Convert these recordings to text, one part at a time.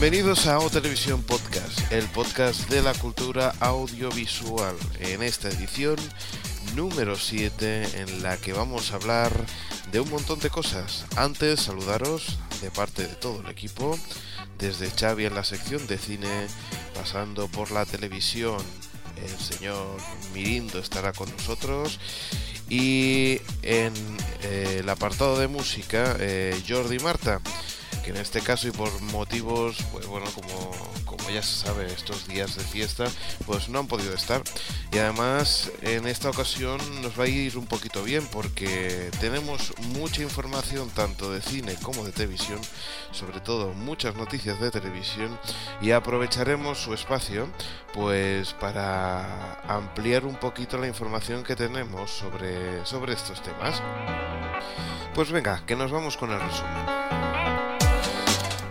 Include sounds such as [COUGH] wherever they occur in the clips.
Bienvenidos a O Televisión Podcast, el podcast de la cultura audiovisual. En esta edición número 7 en la que vamos a hablar de un montón de cosas. Antes saludaros de parte de todo el equipo, desde Xavi en la sección de cine, pasando por la televisión, el señor Mirindo estará con nosotros y en eh, el apartado de música eh, Jordi Marta que en este caso y por motivos, pues bueno, como, como ya se sabe, estos días de fiesta, pues no han podido estar. Y además, en esta ocasión nos va a ir un poquito bien porque tenemos mucha información tanto de cine como de televisión, sobre todo muchas noticias de televisión, y aprovecharemos su espacio, pues para ampliar un poquito la información que tenemos sobre, sobre estos temas. Pues venga, que nos vamos con el resumen.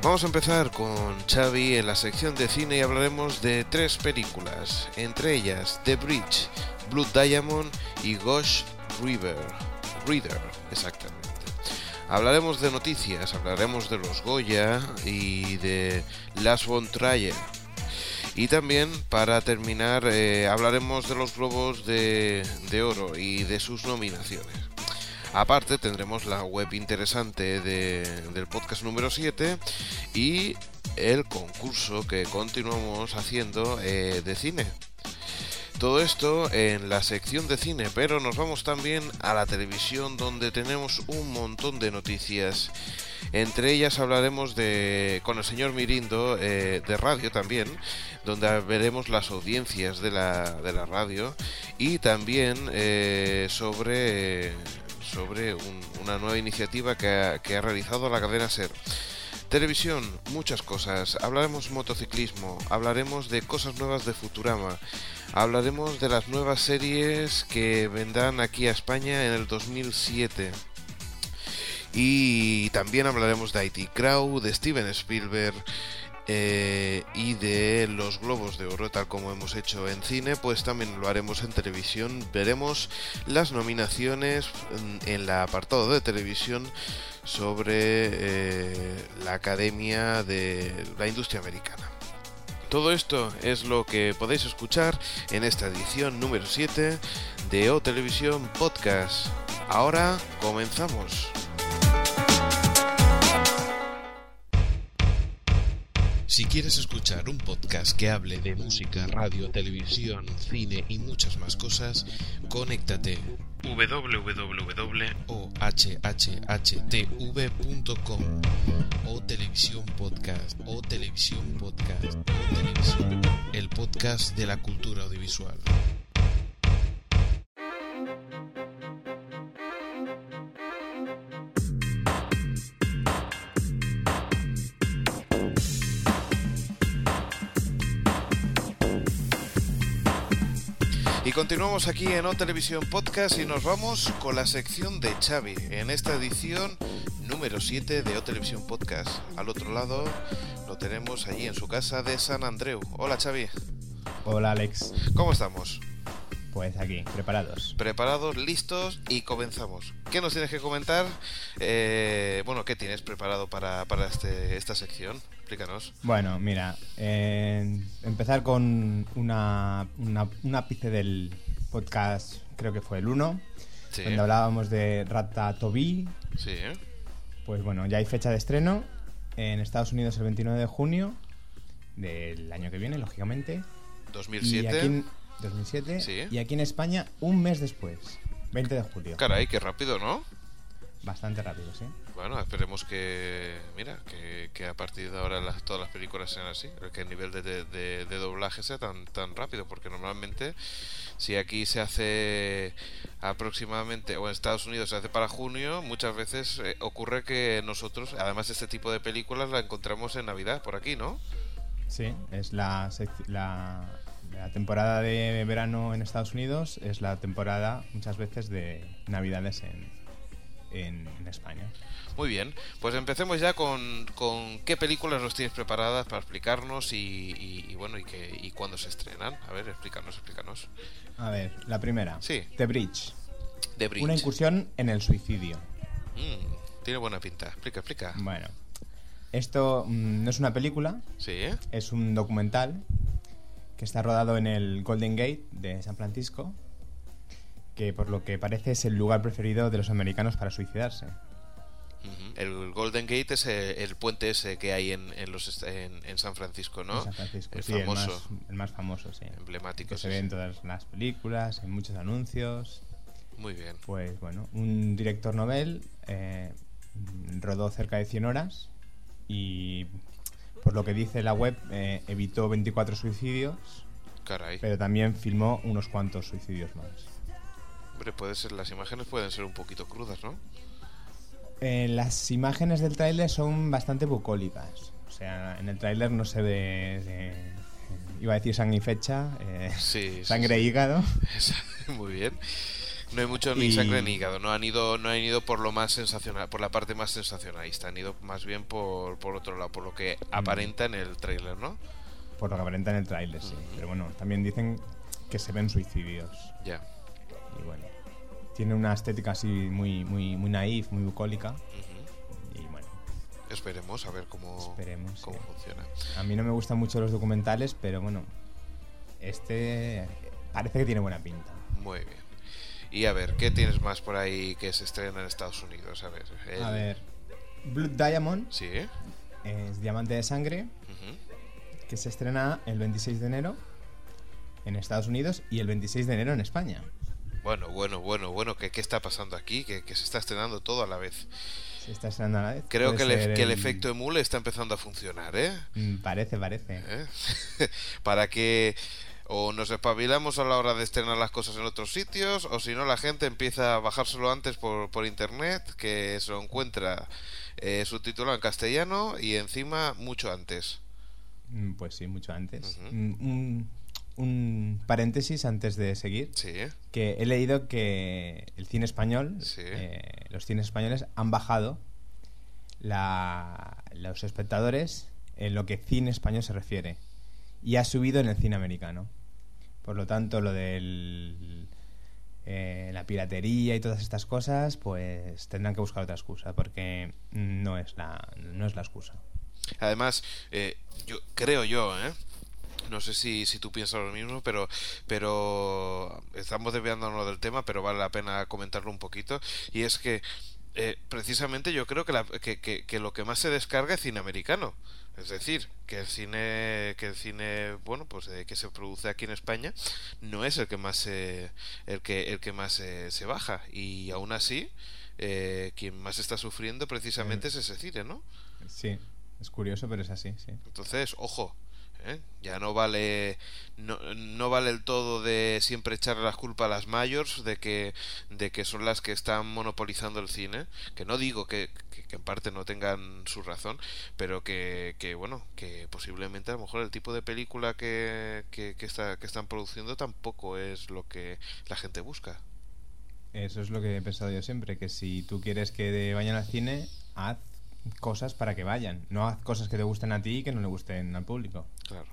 Vamos a empezar con Xavi en la sección de cine y hablaremos de tres películas, entre ellas The Bridge, Blood Diamond y Ghost River. Reader, exactamente. Hablaremos de noticias, hablaremos de los Goya y de Last Von Trier. Y también, para terminar, eh, hablaremos de los Globos de Oro y de sus nominaciones. Aparte tendremos la web interesante del podcast número 7 y el concurso que continuamos haciendo eh, de cine. Todo esto en la sección de cine, pero nos vamos también a la televisión donde tenemos un montón de noticias. Entre ellas hablaremos de con el señor Mirindo eh, de radio también, donde veremos las audiencias de la, de la radio y también eh, sobre sobre una nueva iniciativa que ha, realizado la cadena SER. Televisión, muchas cosas. Hablaremos motociclismo, hablaremos de cosas nuevas de Futurama, hablaremos de las nuevas series que vendrán aquí a España en el 2007. Y también hablaremos de IT Crowd, de Steven Spielberg, eh, y de los globos de oro tal como hemos hecho en cine pues también lo haremos en televisión veremos las nominaciones en, el apartado de televisión sobre eh, la academia de la industria americana todo esto es lo que podéis escuchar en esta edición número 7 de O Televisión Podcast. Ahora comenzamos. Si quieres escuchar un podcast que hable de música, radio, televisión, cine y muchas más cosas, conéctate www.ohhtv.com o televisión podcast o televisión podcast o televisión el podcast de la cultura audiovisual. Y continuamos aquí en O Televisión Podcast y nos vamos con la sección de Xavi en esta edición número 7 de O Televisión Podcast. Al otro lado lo tenemos allí en su casa de San Andreu. Hola Xavi. Hola Alex. ¿Cómo estamos? Pues aquí, preparados. Preparados, listos y comenzamos. ¿Qué nos tienes que comentar? Eh, bueno, ¿qué tienes preparado para, para este, esta sección? Explícanos. Bueno, mira, empezar con una, una, ápice del podcast, creo que fue el 1, donde hablábamos de Ratatouille. Sí. Pues bueno, ya hay fecha de estreno en Estados Unidos el 29 de junio del año que viene, lógicamente. 2007. 2007. Y aquí en España un mes después, 20 de julio. Caray, qué rápido, ¿no? Bastante rápido, sí. Bueno, esperemos que, mira, que, a partir de ahora todas las películas sean así, que el nivel de, doblaje sea tan, tan rápido, porque normalmente si aquí se hace aproximadamente, o en Estados Unidos se hace para junio, muchas veces eh, ocurre que nosotros, además de este tipo de películas, la encontramos en Navidad, por aquí, ¿no? Sí, es la, la, la temporada de verano en Estados Unidos es la temporada muchas veces de Navidades en, en, España. Muy bien, pues empecemos ya con, con, qué películas nos tienes preparadas para explicarnos y, bueno y, que, y cuándo se estrenan. A ver, explícanos, explícanos. A ver, la primera. Sí. The Bridge. The Bridge. Una incursión en el suicidio. Mm, tiene buena pinta. Explica, explica. Bueno, Esto mm, no es una película, Sí. es un documental que está rodado en el Golden Gate de San Francisco, que por lo que parece es el lugar preferido de los americanos para suicidarse. El Golden Gate es el, el puente ese que hay en, en los, en, en San Francisco, ¿no? En San Francisco, El sí, famoso, El, más, el más famoso, sí. emblemático. Que se ve en todas las películas, en muchos anuncios. Muy bien. Pues bueno, un director novel eh, rodó cerca de 100 horas y por lo que dice la web eh, evitó 24 suicidios, Caray. pero también filmó unos cuantos suicidios más. Hombre, puede ser, las imágenes pueden ser un poquito crudas, ¿no? Eh, las imágenes del tráiler son bastante bucólicas. O sea, en el tráiler no se ve... eh, iba a decir sangre y fecha. eh, Sí, sí, sangre sí. e hígado. [LAUGHS] Muy bien. No hay mucho ni Y- sangre ni hígado, no han ido, no han ido por lo más sensacional, por la parte más sensacionalista, han ido más bien por, por otro lado, por lo que Mm. aparenta en el tráiler, ¿no? Por lo que aparenta en el tráiler, sí. Pero bueno, también dicen que se ven suicidios. Ya. Y bueno, tiene una estética así muy, muy, muy naif, muy bucólica. Y bueno, Esperemos a ver cómo, Esperemos, cómo sí. funciona. a mí no me gustan mucho los documentales, pero bueno, este parece que tiene buena pinta. Muy bien. Y a ver, ¿qué tienes más por ahí que se estrena en Estados Unidos? A ver. el- A ver, Blood Diamond Sí. es Diamante de Sangre, Ujú. que se estrena el 26 de enero en Estados Unidos y el 26 de enero en España. Bueno, bueno, bueno, bueno, ¿qué, qué está pasando aquí? Que, que se está estrenando todo a la vez. Se está estrenando a la vez. Creo que el, que el efecto emule está empezando a funcionar, ¿eh? Mm, Parece, parece. ¿Eh? [LAUGHS] Para que o nos espabilamos a la hora de estrenar las cosas en otros sitios, o si no, la gente empieza a bajárselo antes por, por internet, que se lo encuentra eh, subtitulado en castellano y encima mucho antes. Mm, Pues sí, mucho antes. Mm, un, un paréntesis antes de seguir. Sí, Que he leído que el cine español, Sí. eh, los cines españoles han bajado la- los espectadores en lo que cine español se refiere. Y ha subido en el cine americano. Por lo tanto, lo del eh, la piratería y todas estas cosas, pues tendrán que buscar otra excusa, porque no es la, no es la excusa. Además, eh, yo creo yo, ¿eh? No sé si, si tú piensas lo mismo, pero, pero estamos desviándonos del tema, pero vale la pena comentarlo un poquito. Y es que eh, precisamente yo creo que, la- que, que- que lo que más se descarga es cine americano. Es decir, que el cine, que el cine, bueno, pues eh, que se produce aquí en España no es el que más se, el que, el que más eh, se baja. Y aún así, eh, quien más está sufriendo precisamente es ese cine, ¿no? Sí, es curioso, pero es así, sí. Entonces, ojo, ¿eh? ya no vale no, no vale el todo de siempre echarle las culpas a las mayors de que de que son las que están monopolizando el cine, que no digo que, en parte no tengan su razón, pero que, que bueno, que posiblemente a lo mejor el tipo de película que, que, que está, que están produciendo tampoco es lo que la gente busca. Eso es lo que he pensado yo siempre, que si tú quieres que vayan al cine, haz cosas para que vayan. No haz cosas que te gusten a ti y que no le gusten al público. Claro.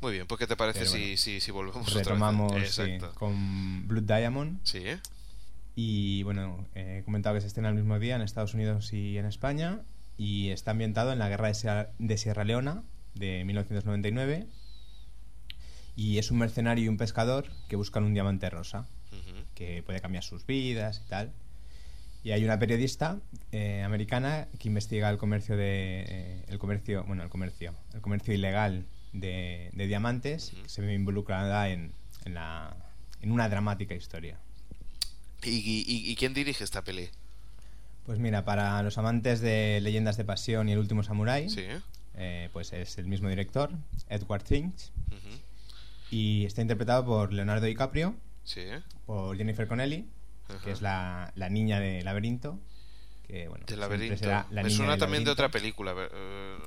Muy bien, pues ¿qué te parece si, si, si volvemos otra vez? Retomamos sí, Exacto. con Blood Diamond. Sí, ¿eh? Y bueno, eh, he comentado que se estrena el mismo día en Estados Unidos y en España. Y está ambientado en la guerra de Sierra, de Sierra Leona de 1999. Y es un mercenario y un pescador que buscan un diamante rosa. Que puede cambiar sus vidas y tal. Y hay una periodista eh, americana que investiga el comercio de eh, el comercio, bueno, el comercio, el comercio ilegal de, de diamantes, que se ve involucrada en, en la en una dramática historia. ¿Y, y, y quién dirige esta peli? Pues mira, para los amantes de Leyendas de Pasión y El último Samurái, Sí, ¿eh? pues es el mismo director, Edward Finch, y está interpretado por Leonardo DiCaprio, Sí, por Jennifer Connelly, Ajá. que es la, la niña de Laberinto. Que, bueno, De laberinto. será la Me suena también de otra película. eh,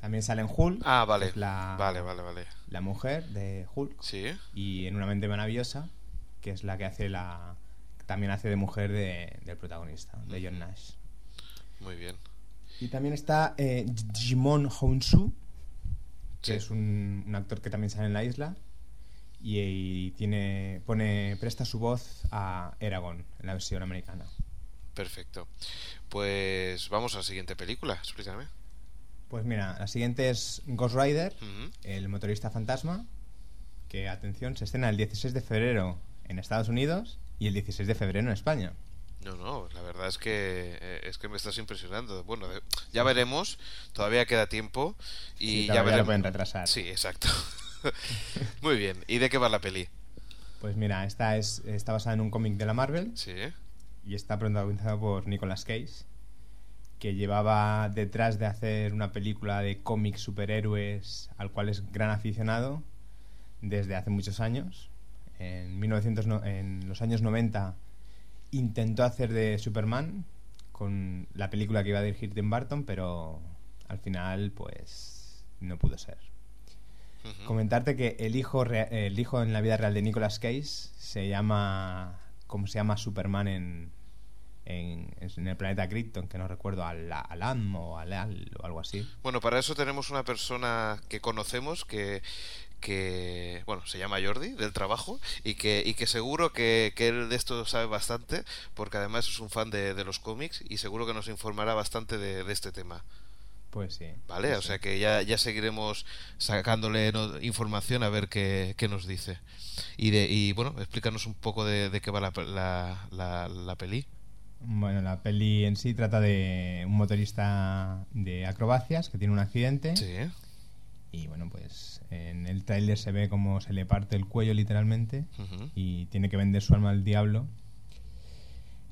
También sale en Hulk. Ah, vale. la, Vale, vale, vale. La mujer de Hulk. Sí. Y en Una mente maravillosa, que es la que hace la. También hace de mujer de- del protagonista, de John Nash. muy bien. Y también está eh, Jimon Hounsou, que Sí. es un, un actor que también sale en la isla. Y, y tiene pone presta su voz a Eragon en la versión americana. Perfecto. Pues vamos a la siguiente película, explícame. Pues mira, la siguiente es Ghost Rider, el motorista fantasma, que, atención, se estrena el 16 de febrero en Estados Unidos y el 16 de febrero en España. No, no, la verdad es que eh, es que me estás impresionando. Bueno, ya veremos, todavía queda tiempo y Sí, ya todavía lo veremos. pueden retrasar. Sí, exacto. [LAUGHS] [LAUGHS] Muy bien. ¿Y de qué va la peli? Pues mira, esta es, está basada en un cómic de la Marvel Sí. y está protagonizado por Nicolas Cage, que llevaba detrás de hacer una película de cómics superhéroes al cual es gran aficionado desde hace muchos años. En, 1900, no- en los años 90 intentó hacer de Superman con la película que iba a dirigir Tim Burton, pero al final pues no pudo ser. Comentarte que el hijo, el hijo en la vida real de Nicolas Cage se llama. como se llama Superman en, en, en el planeta Krypton, que no recuerdo, Al- Alam o Alal o algo así. Bueno, para eso tenemos una persona que conocemos que, que bueno, se llama Jordi, del trabajo, y que, y que seguro que, que él de esto sabe bastante, porque además es un fan de, de los cómics y seguro que nos informará bastante de, de este tema. Pues sí. ¿Vale? O sea que ya, ya seguiremos sacándole no- información a ver qué, qué nos dice. Y, de, y bueno, explícanos un poco de, de qué va la, la, la, la peli. Bueno, la peli en sí trata de un motorista de acrobacias que tiene un accidente. Sí. Y bueno, pues en el tráiler se ve como se le parte el cuello literalmente. Y tiene que vender su alma al diablo.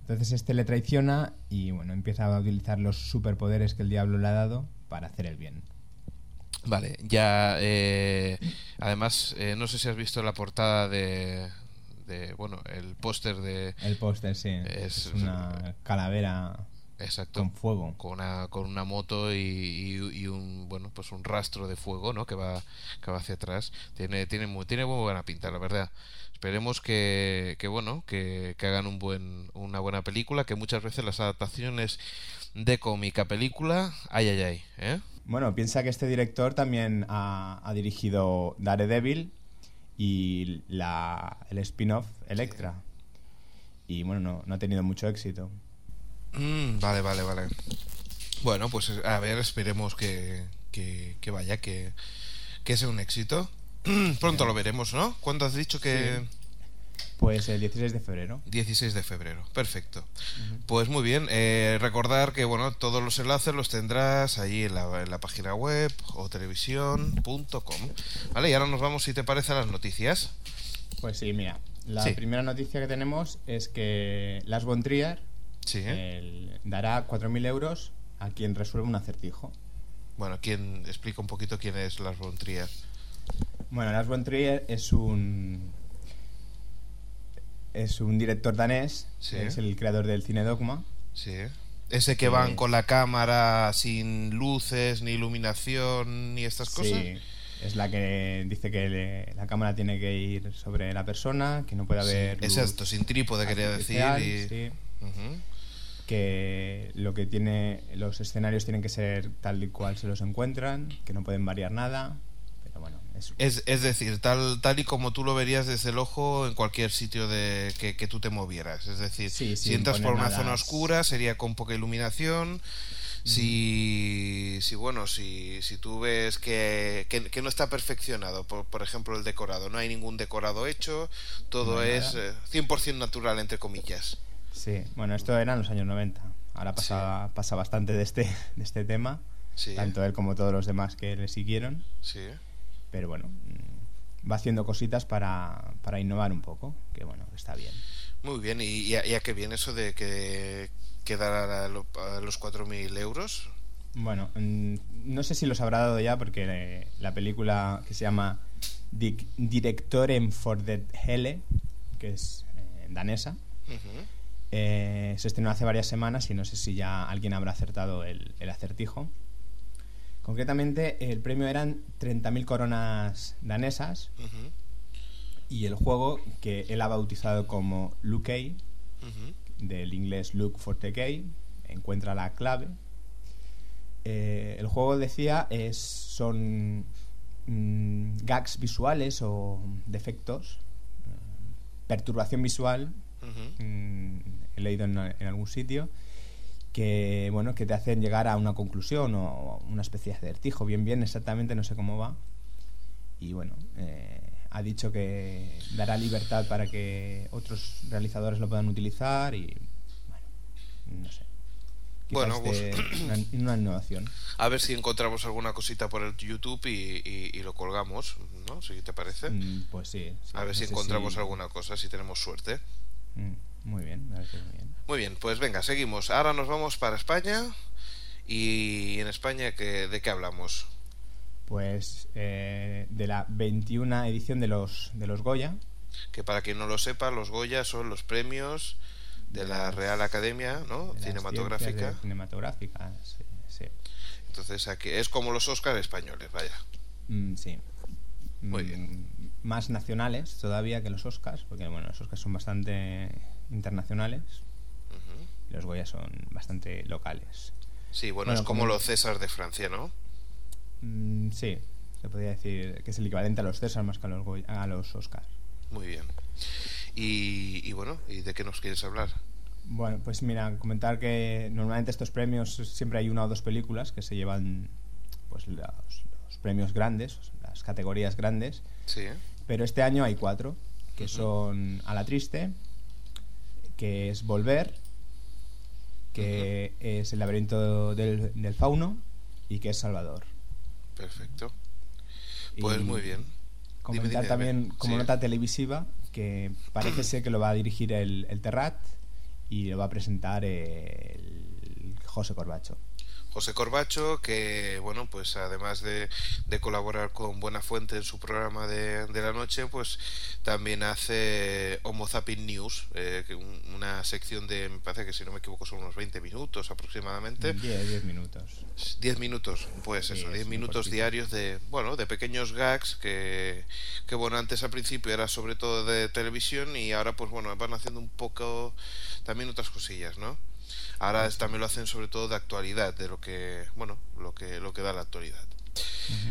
Entonces este le traiciona y bueno, empieza a utilizar los superpoderes que el diablo le ha dado para hacer el bien. Vale, ya. eh, además, eh, no sé si has visto la portada de. de bueno, el póster de. El póster, sí, Es- es, una calavera Exacto. con fuego. con una, con una moto y, y- y un bueno pues un rastro de fuego no que va que va hacia atrás tiene tiene muy, tiene muy buena pinta la verdad esperemos que, que bueno que, que hagan un buen una buena película que muchas veces las adaptaciones de cómic a película ay ay ay ¿eh? Bueno, piensa que este director también ha, ha dirigido Daredevil y la, el spin-off Electra. Y bueno, no, no ha tenido mucho éxito. Mm, vale vale vale bueno pues a ver esperemos que, que, que vaya que, que sea un éxito [CLEARS THROAT] pronto lo veremos ¿no? ¿cuándo has dicho que...? Sí. Pues el 16 de febrero. 16 de febrero, perfecto. Pues muy bien, eh, recordar que bueno, todos los enlaces los tendrás allí en la, en la página web o televisión.com. Vale, y ahora nos vamos, si te parece, a las noticias. Pues sí, mira. La Sí. primera noticia que tenemos es que Las von Trier Sí, ¿eh? el- dará 4.000 euros a quien resuelva un acertijo. Bueno, ¿quién explica un poquito quién es Lars von Trier? Bueno, Lars von Trier es un es un director danés, Sí. es el creador del cine Dogma. Sí. Ese que Sí. van con la cámara sin luces, ni iluminación, ni estas cosas. Sí, es la que dice que le- la cámara tiene que ir sobre la persona, que no puede Sí, haber es luz esto, sin trípode quería decir. y- sí. Que lo que tiene los escenarios tienen que ser tal y cual se los encuentran, que no pueden variar nada, es Es, decir, tal, tal y como tú lo verías desde el ojo en cualquier sitio de que, que tú te movieras. Es decir, Sí, si entras por una zona oscura sería con poca iluminación. Si, si bueno, si, si tú ves que, que, que no está perfeccionado, por, por ejemplo el decorado, no hay ningún decorado hecho, todo No es eh, 100% natural, entre comillas. Sí, bueno, esto era en los años 90. Ahora pasa, pasa bastante de este, de este tema, Sí, tanto él como todos los demás que le siguieron. sí. Pero bueno, mm, va haciendo cositas para, para innovar un poco, que bueno, está bien. Muy bien, y, y a, y a qué viene eso de que, que dará lo- a los 4.000 euros. Bueno, mm, no sé si los habrá dado ya porque eh, la película que se llama Directoren for the Helle, que es eh, danesa, eh, se estrenó hace varias semanas y no sé si ya alguien habrá acertado el, el acertijo. Concretamente, el premio eran 30.000 coronas danesas y el juego que él ha bautizado como Luke del inglés Look for the Key, encuentra la clave. Eh, el juego decía es son mm, gags visuales o defectos, eh, perturbación visual mm, he leído en, en algún sitio que bueno que te hacen llegar a una conclusión o una especie de acertijo bien bien exactamente no sé cómo va y bueno eh, ha dicho que dará libertad para que otros realizadores lo puedan utilizar y bueno no sé Quizás Bueno, pues- una, una innovación [CLEARS THROAT] A ver si encontramos alguna cosita por el YouTube y, y- y lo colgamos, ¿no? Si te parece. Mm, pues sí, sí. A ver No si encontramos alguna cosa, si tenemos suerte. Mm, muy bien me parece muy bien Muy bien, pues venga, seguimos. Ahora nos vamos para España. Y en España, ¿qué- ¿de qué hablamos? Pues eh, de la 21 edición de los, de los Goya, Que para quien no lo sepa, los Goya son los premios de la Real Academia ¿no? Cinematográfica. cinematográficas, sí. sí. Entonces aquí es como los Oscars españoles, vaya. Mm, sí. Muy Mm, bien. Más nacionales todavía que los Oscars, porque bueno, los Oscars son bastante internacionales los Goya son bastante locales. Sí, bueno, Bueno, es como como- los César de Francia, ¿no? Mm, sí, se podría decir que es el equivalente a los César más que a los, Goya- a los Oscars. Muy bien. Y, y bueno, ¿y de qué nos quieres hablar? Bueno, pues mira, comentar que normalmente estos premios siempre hay una o dos películas que se llevan pues los, los premios grandes, las categorías grandes, Sí, pero este año hay cuatro, que son A la Triste, que es Volver, que es El laberinto del, del fauno y que es Salvador. perfecto. Pues Y muy bien. Comentar Dime, dime, también dime. como Sí. nota televisiva que parece [CLEARS THROAT] ser que lo va a dirigir el, el Terrat y lo va a presentar el José Corbacho. José Corbacho, que bueno, pues además de, de colaborar con Buena Fuente en su programa de, de la noche, pues también hace Homo Zapping News, eh, que un- una sección de, me parece que si no me equivoco son unos 20 minutos aproximadamente. 10, 10 minutos. 10 minutos, pues eso, es 10 muy minutos diarios de, bueno, de pequeños gags que, que, bueno, antes al principio era sobre todo de televisión y ahora pues bueno, van haciendo un poco también otras cosillas, ¿no? Ahora también lo hacen sobre todo de actualidad, de lo que, bueno, lo que, lo que da la actualidad.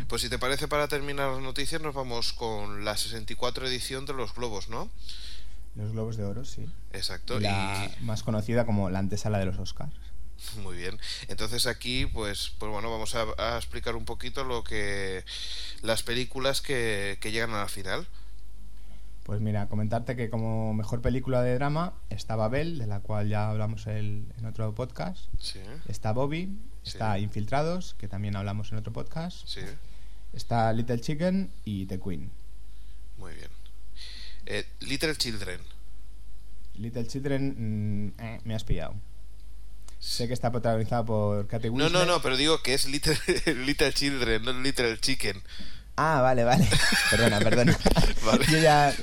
Pues si te parece para terminar las noticias nos vamos con la 64 edición de los Globos, ¿no? Los Globos de Oro, sí. Exacto. La y- más conocida como la antesala de los Oscars. [LAUGHS] Muy bien. Entonces aquí, pues, pues bueno, vamos a, a explicar un poquito lo que las películas que, que llegan a la final. Pues mira, comentarte que como mejor película de drama está Babel, de la cual ya hablamos el- en otro podcast. Sí, Está Bobby, está Sí. Infiltrados, que también hablamos en otro podcast. sí, Está Little Chicken y The Queen. muy bien. Eh, Little Children. Little Children, mm, eh, me has pillado. Sé que está protagonizada por Kate No, Winslet. no, no, pero digo que es Little, [LAUGHS] Little Children, no Little Chicken. Ah, vale, vale. [LAUGHS] Perdona, perdona. Vale. Yo ya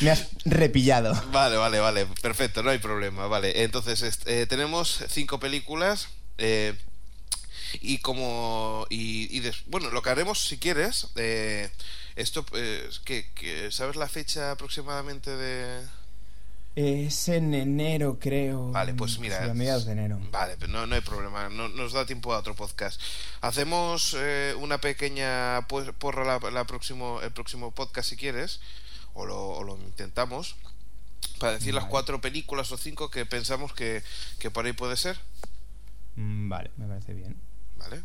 me has repillado. Vale, vale, vale, perfecto, no hay problema, vale. Entonces, eh, tenemos cinco películas eh, y como... Y, y des- bueno, lo que haremos, si quieres, eh, esto, que, que- ¿sabes la fecha aproximadamente de...? Es en enero, creo. Vale, pues mira. Sí, a mediados de enero. Vale, pero no, no hay problema, no, nos da tiempo a otro podcast. Hacemos eh, una pequeña porra la, la próximo, el próximo podcast si quieres, o lo, o lo intentamos, para decir las cuatro películas o cinco que pensamos que, que por ahí puede ser. Mm, Vale, me parece bien. Vale.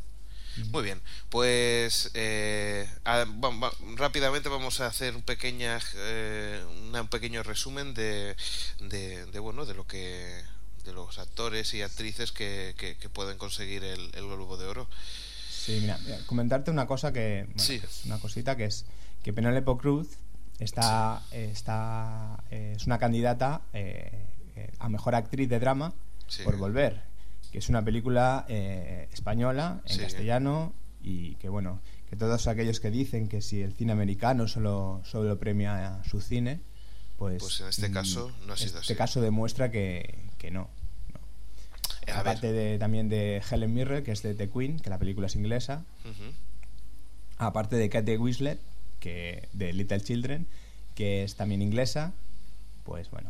Muy bien, pues eh, a- va- va- rápidamente vamos a hacer un pequeña, eh, una- un pequeño resumen de, de, de, bueno de lo que de los actores y actrices que, que- que pueden conseguir el, el Globo de Oro. Sí, mira, mira, comentarte una cosa que. bueno, Sí. que es una cosita que es que Penélope Cruz está. está eh, es una candidata eh, a mejor actriz de drama Sí. por Volver, que es una película eh, española en Sí. castellano y que, bueno, que todos aquellos que dicen que si el cine americano solo, solo premia su cine, pues. Pues en este mm, caso no ha sido Este así. caso demuestra que, que no. Aparte de, también de Helen Mirren, que es de The Queen, que la película es inglesa. ujú, Aparte de Kate Winslet, que de Little Children, que es también inglesa. Pues bueno.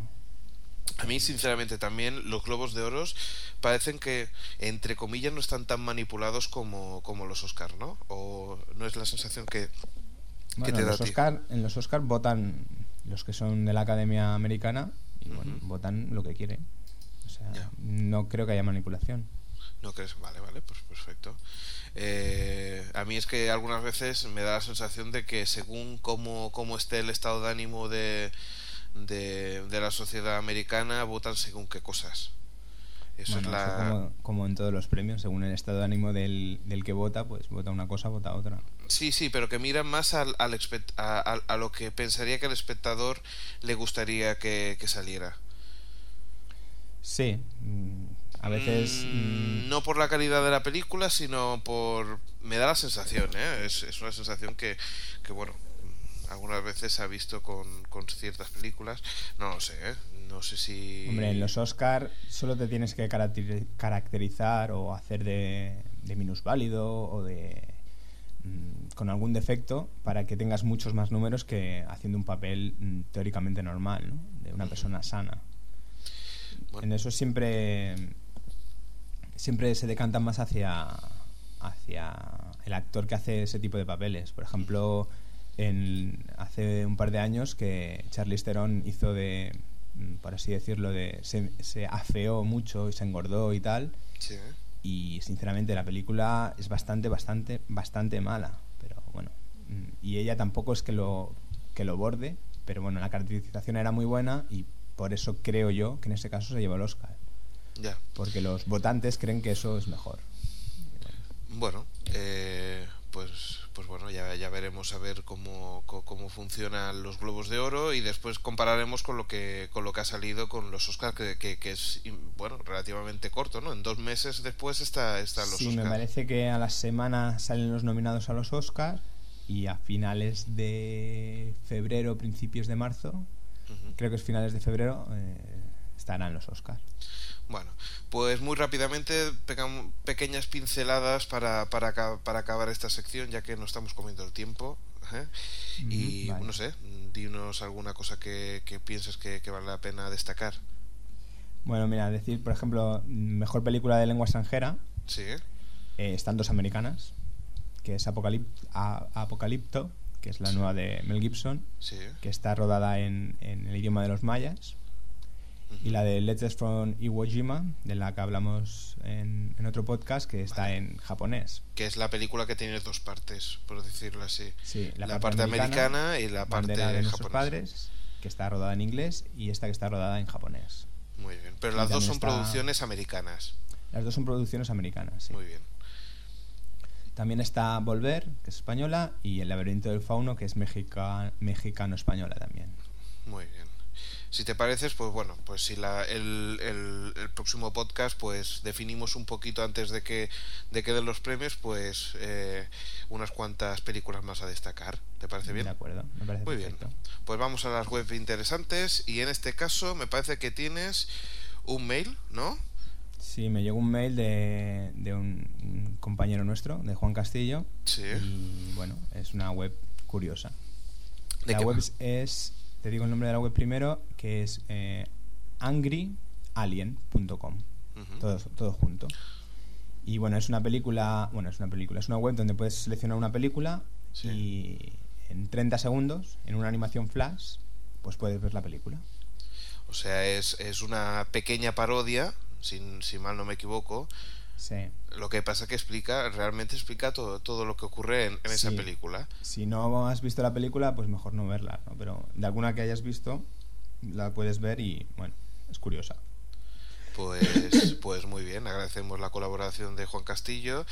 A mí sinceramente también los Globos de Oros parecen que entre comillas no están tan manipulados como, como los Oscars, ¿no? O no es la sensación que, Bueno, te en, da los? Oscar, en los Oscar votan los que son de la Academia Americana y bueno, votan lo que quieren. O sea, no creo que haya manipulación. ¿No crees? Vale, vale, pues perfecto. Eh, a mí es que algunas veces me da la sensación de que según cómo, cómo esté el estado de ánimo de, de, de la sociedad americana, votan según qué cosas. Eso Bueno, es la... eso como, como en todos los premios, según el estado de ánimo del, del que vota, pues vota una cosa, vota otra. Sí, sí, pero que miran más al, al a, a- a lo que pensaría que al espectador le gustaría que, que saliera. Sí, mm, a veces... Mm, mm, no por la calidad de la película, sino por... Me da la sensación, ¿eh? Es, es una sensación que, que, bueno, algunas veces se ha visto con, con ciertas películas. No lo sé, ¿eh? No sé si... Hombre, en los Oscar solo te tienes que caracteri- caracterizar o hacer de, de minusválido o de mm, con algún defecto para que tengas muchos más números que haciendo un papel mm, teóricamente normal, ¿no? De una persona sana. Bueno. En eso siempre siempre se decantan más hacia hacia el actor que hace ese tipo de papeles. Por ejemplo, en, hace un par de años que Charlize Theron hizo de, mm, por así decirlo, de se, se afeó mucho y se engordó y tal. Sí. Y sinceramente la película es bastante, bastante, bastante mala. Pero bueno, mm, y ella tampoco es que lo que lo borde, pero bueno, la caracterización era muy buena y por eso creo yo que en este caso se llevó el Oscar. Ya. Porque los votantes creen que eso es mejor. Bueno, eh, pues, pues bueno, ya, ya veremos a ver cómo, cómo funcionan los globos de oro y después compararemos con lo que, con lo que ha salido con los Oscars, que, que, que es bueno, relativamente corto, ¿no? En dos meses después está, están los Sí, Oscars. me parece que a la semana salen los nominados a los Oscars y a finales de febrero, principios de marzo, creo que es finales de febrero, eh, estarán los Oscars. Bueno, pues muy rápidamente pequeñas pinceladas para, para, para acabar esta sección, ya que no estamos comiendo el tiempo. ¿eh? Y Ujú, vale. no sé, dinos alguna cosa que, que pienses que, que vale la pena destacar. Bueno, mira, decir, por ejemplo, mejor película de lengua extranjera, Sí, eh, están dos americanas, que es Apocalip- A- Apocalipto, que es la Sí. nueva de Mel Gibson, sí. que está rodada en, en el idioma de los mayas, y la de Letters from Iwo Jima, de la que hablamos en, en otro podcast, que está Vale. en japonés. que es la película que tiene dos partes, por decirlo así. Sí, La parte americana y la parte de japonesa. padres, que está rodada en inglés, y esta que está rodada en japonés. Muy bien. Pero Y las dos son está- producciones americanas. Las dos son producciones americanas. sí. Muy bien. También está Volver, que es española, y El laberinto del fauno, que es mexica- mexicano-española también. Muy bien. Si te pareces, pues bueno, pues si la, el, el, el próximo podcast, pues definimos un poquito antes de que, de que den los premios, pues eh, unas cuantas películas más a destacar. ¿Te parece bien? De acuerdo, me parece Muy bien. Pues vamos a las webs interesantes y en este caso me parece que tienes un mail, ¿no? Sí, me llegó un mail de, de un, compañero nuestro, de Juan Castillo, Sí. y bueno, es una web curiosa. ¿De la web va? es- te digo el nombre de la web primero, que es eh, angryalien.com. Ujú. todo, todo junto. Y bueno, es una película, bueno, es una película, es una web donde puedes seleccionar una película Sí. y en 30 segundos, en una animación flash, pues puedes ver la película. O sea, es, es una pequeña parodia, sin, si mal no me equivoco. Sí. Lo que pasa que explica, realmente explica todo, todo lo que ocurre en, en esa película. Si no has visto la película, pues mejor no verla, ¿no? Pero de alguna que hayas visto, la puedes ver y, bueno, es curiosa. Pues, [LAUGHS] pues muy bien, agradecemos la colaboración de Juan Castillo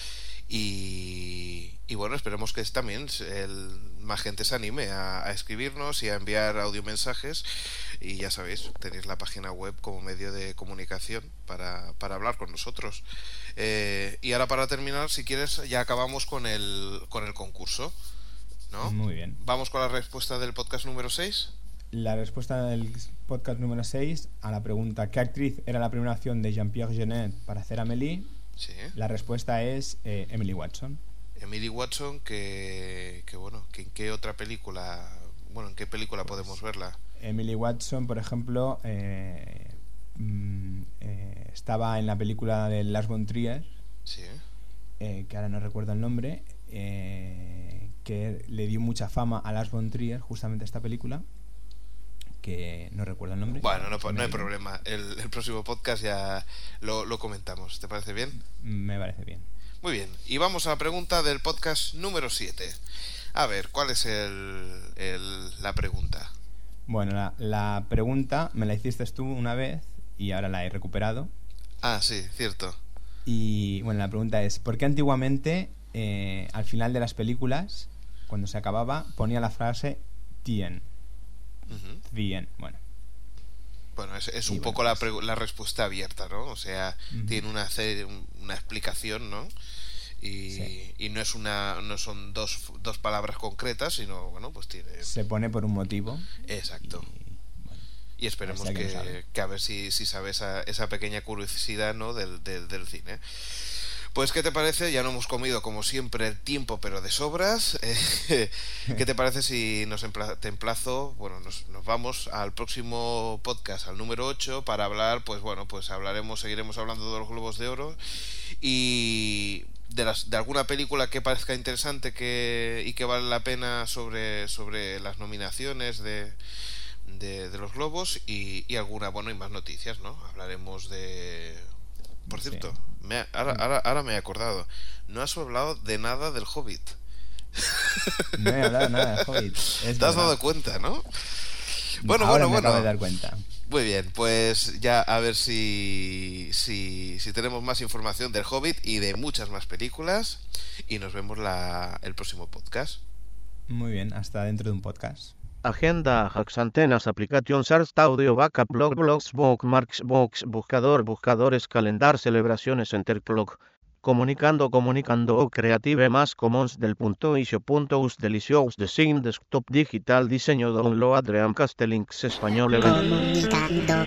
y, y bueno, esperemos que también el, más gente se anime a, a escribirnos y a enviar audiomensajes y ya sabéis, tenéis la página web como medio de comunicación para, para hablar con nosotros. Eh, y ahora para terminar, si quieres, ya acabamos con el, con el concurso. ¿no? Muy bien. Vamos con la respuesta del podcast número 6. La respuesta del podcast número 6 a la pregunta ¿qué actriz era la primera opción de Jean-Pierre Genet para hacer Amélie? Sí. La respuesta es eh, Emily Watson. Emily Watson, que, que bueno, que en qué otra película, bueno, en qué película Pues podemos verla. Emily Watson, por ejemplo, eh, mm, eh, estaba en la película de Lars von Trier, Sí, que ahora no recuerdo el nombre, que le dio mucha fama a Lars von Trier, justamente esta película, que no recuerdo el nombre. Bueno, no, no hay problema. El, el, próximo podcast ya lo, lo comentamos. ¿Te parece bien? Me parece bien. Muy bien. Y vamos a la pregunta del podcast número 7. A ver, ¿cuál es el, el, la pregunta? Bueno, la, la, pregunta me la hiciste tú una vez y ahora la he recuperado. Ah, sí, cierto. Y bueno, la pregunta es, ¿por qué antiguamente eh, al final de las películas, cuando se acababa, ponía la frase Tien? Bien, bueno. Bueno, es, es un poco la, pues la, respuesta abierta, ¿no? O sea, uh -huh. tiene una, una explicación, ¿no? Y, sí. y, no es una no son dos, dos palabras concretas, sino, bueno, pues tiene... Se pone por un motivo. Exacto. Y, bueno, y esperemos que, que, que, a ver si, si sabe esa, esa pequeña curiosidad, ¿no? Del, del, del cine. Pues, ¿qué te parece? Ya no hemos comido, como siempre, el tiempo, pero de sobras. [LAUGHS] ¿Qué te parece si nos empla te emplazo? Bueno, nos, vamos al próximo podcast, al número 8, para hablar, pues bueno, pues hablaremos, seguiremos hablando de los Globos de Oro y de, las, de alguna película que parezca interesante que, y que vale la pena sobre, sobre las nominaciones de, de, de los Globos y, y alguna, bueno, y más noticias, ¿no? Hablaremos de... Por cierto, sí me, ahora, ahora, ahora, me he acordado. No has hablado de nada del Hobbit. [LAUGHS] No he hablado nada del Hobbit. Es Te has dado cuenta, ¿no? Bueno, ahora bueno, me bueno. Acabo de dar cuenta. Muy bien, pues ya a ver si, si, si, tenemos más información del Hobbit y de muchas más películas. Y nos vemos la, el próximo podcast. Muy bien, hasta dentro de un podcast. Agenda, hacks, antenas, aplicación, SARS, audio, backup, blog, blogs, bookmarks, box, buscador, buscadores, calendar, celebraciones, enterclock. Comunicando, comunicando, creative más commons del punto isio punto us delicious design desktop digital diseño download Adrian Castellinks español Comunicando,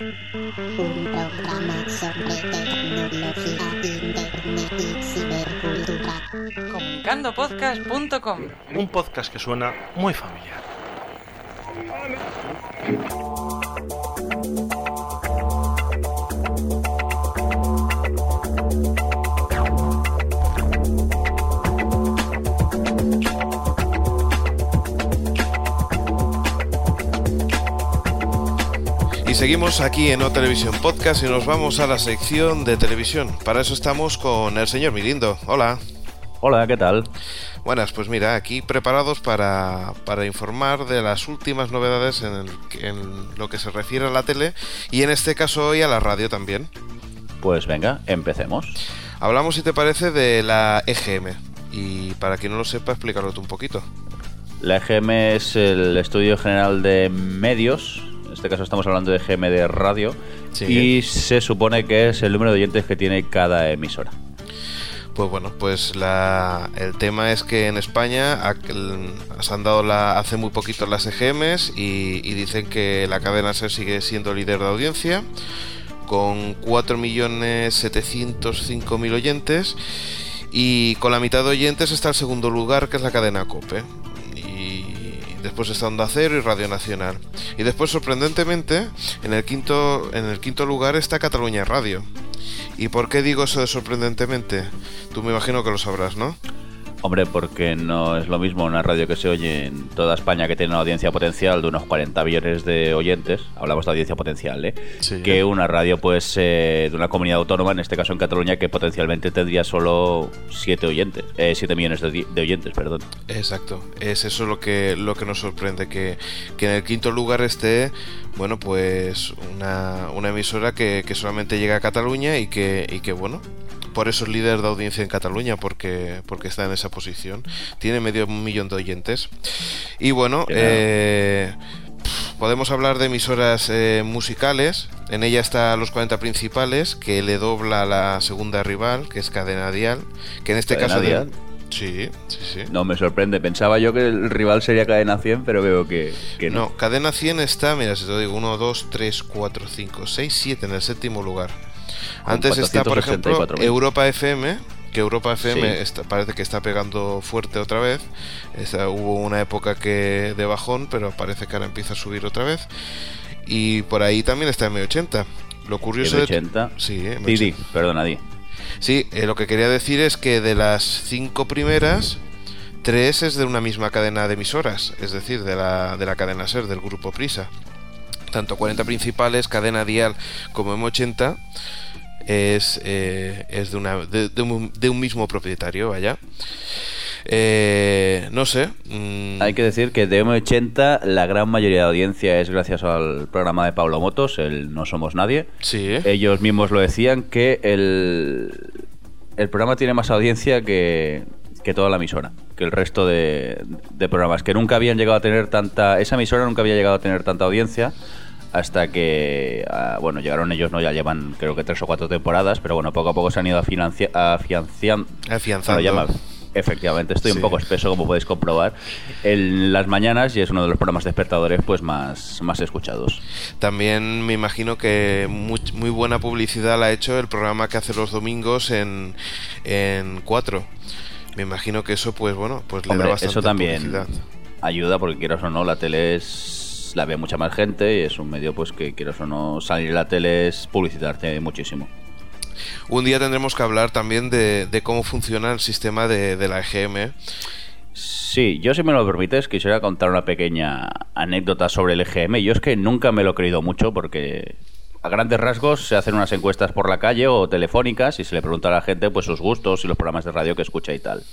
un programa sobre tecnología, internet y cibercultura. Comunicandopodcast.com Un podcast que suena muy familiar. Y seguimos aquí en O Televisión Podcast y nos vamos a la sección de televisión. Para eso estamos con el señor Mirindo. Hola. Hola, ¿qué tal? Buenas, pues mira, aquí preparados para, para informar de las últimas novedades en, el, en, lo que se refiere a la tele y en este caso hoy a la radio también. Pues venga, empecemos. Hablamos, si te parece, de la EGM. Y para quien no lo sepa, explícalo tú un poquito. La EGM es el Estudio General de Medios. En este caso estamos hablando de EGM de radio. Sí. Y se supone que es el número de oyentes que tiene cada emisora. Pues bueno, pues la, el tema es que en España se han dado la, hace muy poquito las EGMs y, dicen que la cadena SER sigue siendo líder de audiencia con 4.705.000 oyentes y con la mitad de oyentes está el segundo lugar que es la cadena COPE. Y después está Onda Cero y Radio Nacional. Y después sorprendentemente en el quinto en el quinto lugar está Cataluña Radio ¿Y por qué digo eso de sorprendentemente? Tú me imagino que lo sabrás, ¿no? Hombre, porque no es lo mismo una radio que se oye en toda España que tiene una audiencia potencial de unos 40 millones de oyentes, hablamos de audiencia potencial, ¿eh? Sí. que una radio pues eh, de una comunidad autónoma, en este caso en Cataluña, que potencialmente tendría solo 7 oyentes, eh, 7 millones de, de, oyentes, perdón. Exacto, es eso lo que lo que nos sorprende, que, que en el quinto lugar esté, bueno, pues una, una emisora que, que solamente llega a Cataluña y que, y que bueno, por eso es líder de audiencia en Cataluña, porque, porque está en esa posición. Tiene medio millón de oyentes. Y bueno, eh, podemos hablar de emisoras eh, musicales. En ella está Los 40 Principales, que le dobla la segunda rival, que es Cadena Dial. Que en este ¿Cadena caso. Dial? Sí, sí, sí. No me sorprende. Pensaba yo que el rival sería Cadena 100, pero veo que, que no. No, Cadena 100 está, mira, si te digo, 1, 2, 3, 4, 5, 6, 7 en el séptimo lugar. Antes está, por ejemplo, Europa FM, que Europa FM sí. está, parece que está pegando fuerte otra vez. Hubo una época que de bajón, pero parece que ahora empieza a subir otra vez. Y por ahí también está M80. Lo curioso M80. De... Sí, M80. Didi, perdona. Sí, eh, lo que quería decir es que de las cinco primeras, tres es de una misma cadena de emisoras, es decir, de la, de la cadena SER, del grupo Prisa tanto 40 principales, cadena dial como M80, es, eh, es de, una, de, un, de, un, mismo propietario, vaya. Eh, no sé. Mm. Hay que decir que de M80 la gran mayoría de audiencia es gracias al programa de Pablo Motos, el No Somos Nadie. Sí. Ellos mismos lo decían que el, el programa tiene más audiencia que, que toda la emisora, que el resto de, de, programas, que nunca habían llegado a tener tanta, esa emisora nunca había llegado a tener tanta audiencia hasta que, ah, bueno, llegaron ellos, ¿no? Ya llevan creo que tres o cuatro temporadas, pero bueno, poco a poco se han ido afianciando. Afianzando. Efectivamente, estoy un poco espeso, como podéis comprobar, en las mañanas y es uno de los programas despertadores pues más, más escuchados. También me imagino que muy, muy buena publicidad la ha hecho el programa que hace los domingos en, en 4. Me imagino que eso, pues bueno, pues le da bastante Eso también ayuda porque quieras o no, la tele es la ve mucha más gente y es un medio pues que quieras o no salir en la tele es publicitarte muchísimo. Un día tendremos que hablar también de, cómo funciona el sistema de, la EGM. Sí, yo si me lo permites quisiera contar una pequeña anécdota sobre el EGM. Yo es que nunca me lo he creído mucho porque a grandes rasgos se hacen unas encuestas por la calle o telefónicas y se le pregunta a la gente pues sus gustos y los programas de radio que escucha y tal.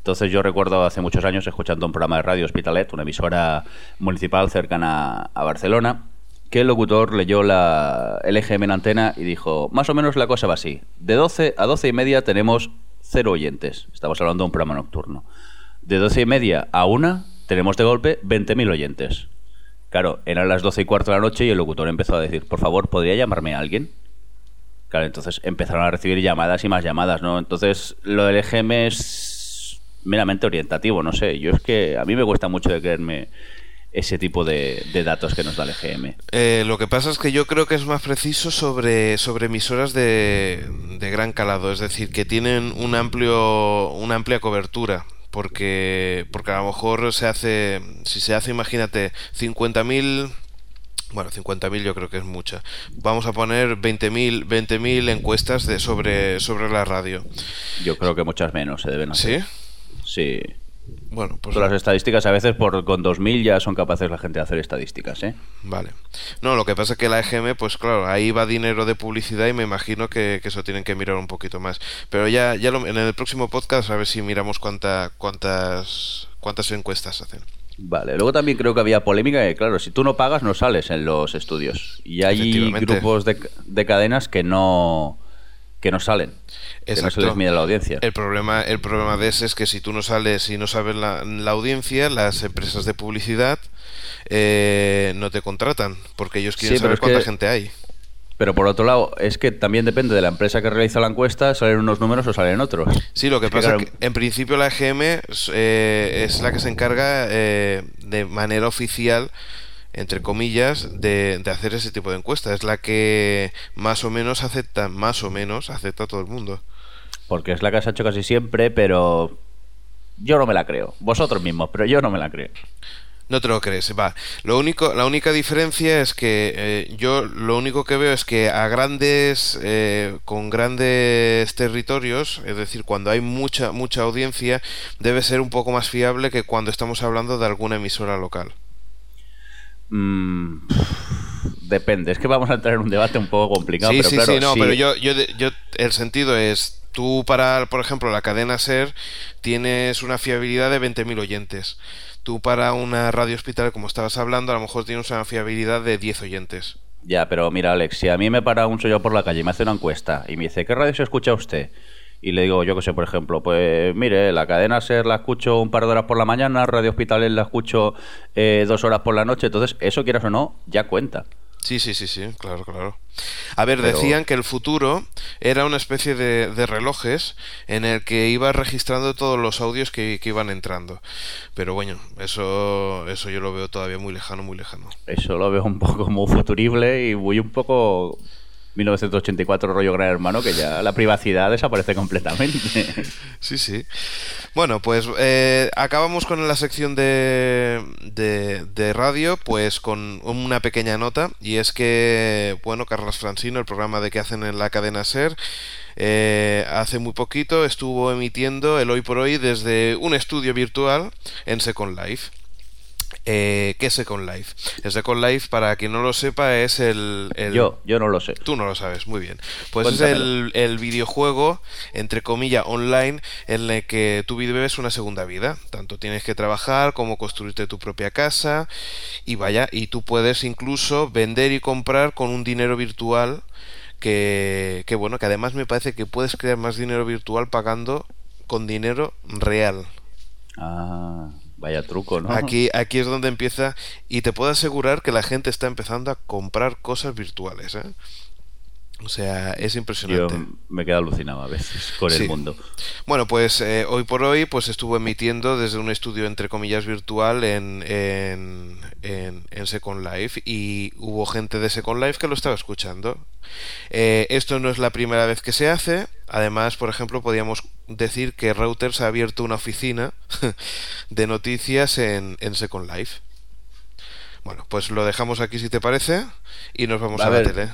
Entonces yo recuerdo hace muchos años escuchando un programa de radio Hospitalet, una emisora municipal cercana a Barcelona, que el locutor leyó la, el EGM en antena y dijo, más o menos la cosa va así. De 12 a 12 y media tenemos cero oyentes. Estamos hablando de un programa nocturno. De 12 y media a una tenemos de golpe 20.000 oyentes. Claro, eran las 12 y cuarto de la noche y el locutor empezó a decir, por favor, ¿podría llamarme a alguien? Claro, entonces empezaron a recibir llamadas y más llamadas, ¿no? Entonces lo del EGM es meramente orientativo, no sé. Yo es que a mí me cuesta mucho de creerme ese tipo de, datos que nos da el EGM. Eh, lo que pasa es que yo creo que es más preciso sobre, sobre emisoras de, de gran calado, es decir, que tienen un amplio, una amplia cobertura. Porque, porque a lo mejor se hace, si se hace, imagínate, 50.000 bueno, 50.000 yo creo que es mucha. Vamos a poner 20.000 20 encuestas de sobre, sobre la radio. Yo creo que muchas menos se deben hacer. ¿Sí? Sí. Bueno, pues las estadísticas a veces por con 2000 ya son capaces la gente de hacer estadísticas, ¿eh? Vale. No, lo que pasa es que la EGM, pues claro, ahí va dinero de publicidad y me imagino que, eso tienen que mirar un poquito más. Pero ya, ya en el próximo podcast a ver si miramos cuánta, cuántas, cuántas encuestas hacen. Vale, luego también creo que había polémica que, claro, si tú no pagas no sales en los estudios. Y hay grupos de, de cadenas que no que no salen. Que no se les mide la audiencia. El problema, el problema de ese es que si tú no sales y no sabes la, audiencia, las empresas de publicidad eh, no te contratan, porque ellos quieren saber cuánta gente hay. Pero por otro lado, es que también depende de la empresa que realiza la encuesta, salen unos números o salen otros. Sí, lo que pasa es que, en principio la EGM eh, es la que se encarga eh, de manera oficial entre comillas, de, de, hacer ese tipo de encuesta. Es la que más o menos acepta, más o menos acepta todo el mundo. Porque es la que se ha hecho casi siempre, pero yo no me la creo. Vosotros mismos, pero yo no me la creo. No te lo crees, va. Lo único, la única diferencia es que eh, yo lo único que veo es que a grandes, eh, con grandes territorios, es decir, cuando hay mucha, mucha audiencia, debe ser un poco más fiable que cuando estamos hablando de alguna emisora local. Mm, depende, es que vamos a entrar en un debate un poco complicado. Sí, pero sí, claro, sí, no, pero yo, yo, yo, el sentido es, tú para, por ejemplo, la cadena SER tienes una fiabilidad de 20.000 oyentes. Tú para una radio hospital, como estabas hablando, a lo mejor tienes una fiabilidad de 10 oyentes. Ya, pero mira, Alex, si a mí me para un yo por la calle y me hace una encuesta y me dice, ¿qué radio se escucha usted? Y le digo, yo que sé, por ejemplo, pues mire, la cadena SER la escucho un par de horas por la mañana, Radio Hospitales la escucho eh, dos horas por la noche, entonces eso quieras o no, ya cuenta. Sí, sí, sí, sí, claro, claro. A ver, decían que el futuro era una especie de, relojes en el que iba registrando todos los audios que, que, iban entrando. Pero bueno, eso, eso yo lo veo todavía muy lejano, muy lejano. Eso lo veo un poco como futurible y muy un poco 1984 rollo gran hermano que ya la privacidad desaparece completamente. [LAUGHS] Sí, sí. Bueno, pues eh, acabamos con la sección de, de, radio, pues con una pequeña nota, y es que, bueno, Carlos Francino, el programa de que hacen en la cadena SER, eh, hace muy poquito estuvo emitiendo el hoy por hoy desde un estudio virtual en Second Life. Eh, ¿Qué es Second Life? El Second Life, para quien no lo sepa, es el, Yo, yo no lo sé. Tú no lo sabes, muy bien. Pues es el, el, videojuego, entre comillas, online, en el que tú vives una segunda vida. Tanto tienes que trabajar como construirte tu propia casa. Y vaya, y tú puedes incluso vender y comprar con un dinero virtual. Que, que bueno, que además me parece que puedes crear más dinero virtual pagando con dinero real. Ah. Vaya truco, ¿no? Aquí, aquí es donde empieza y te puedo asegurar que la gente está empezando a comprar cosas virtuales, ¿eh? O sea, es impresionante. Yo me quedo alucinado a veces con el mundo. Bueno, pues eh, hoy por hoy pues estuvo emitiendo desde un estudio entre comillas virtual en, en, en, Second Life y hubo gente de Second Life que lo estaba escuchando. Eh, esto no es la primera vez que se hace. Además, por ejemplo, podíamos decir que Reuters ha abierto una oficina [LAUGHS] de noticias en, en Second Life. Bueno, pues lo dejamos aquí si te parece y nos vamos a, la tele.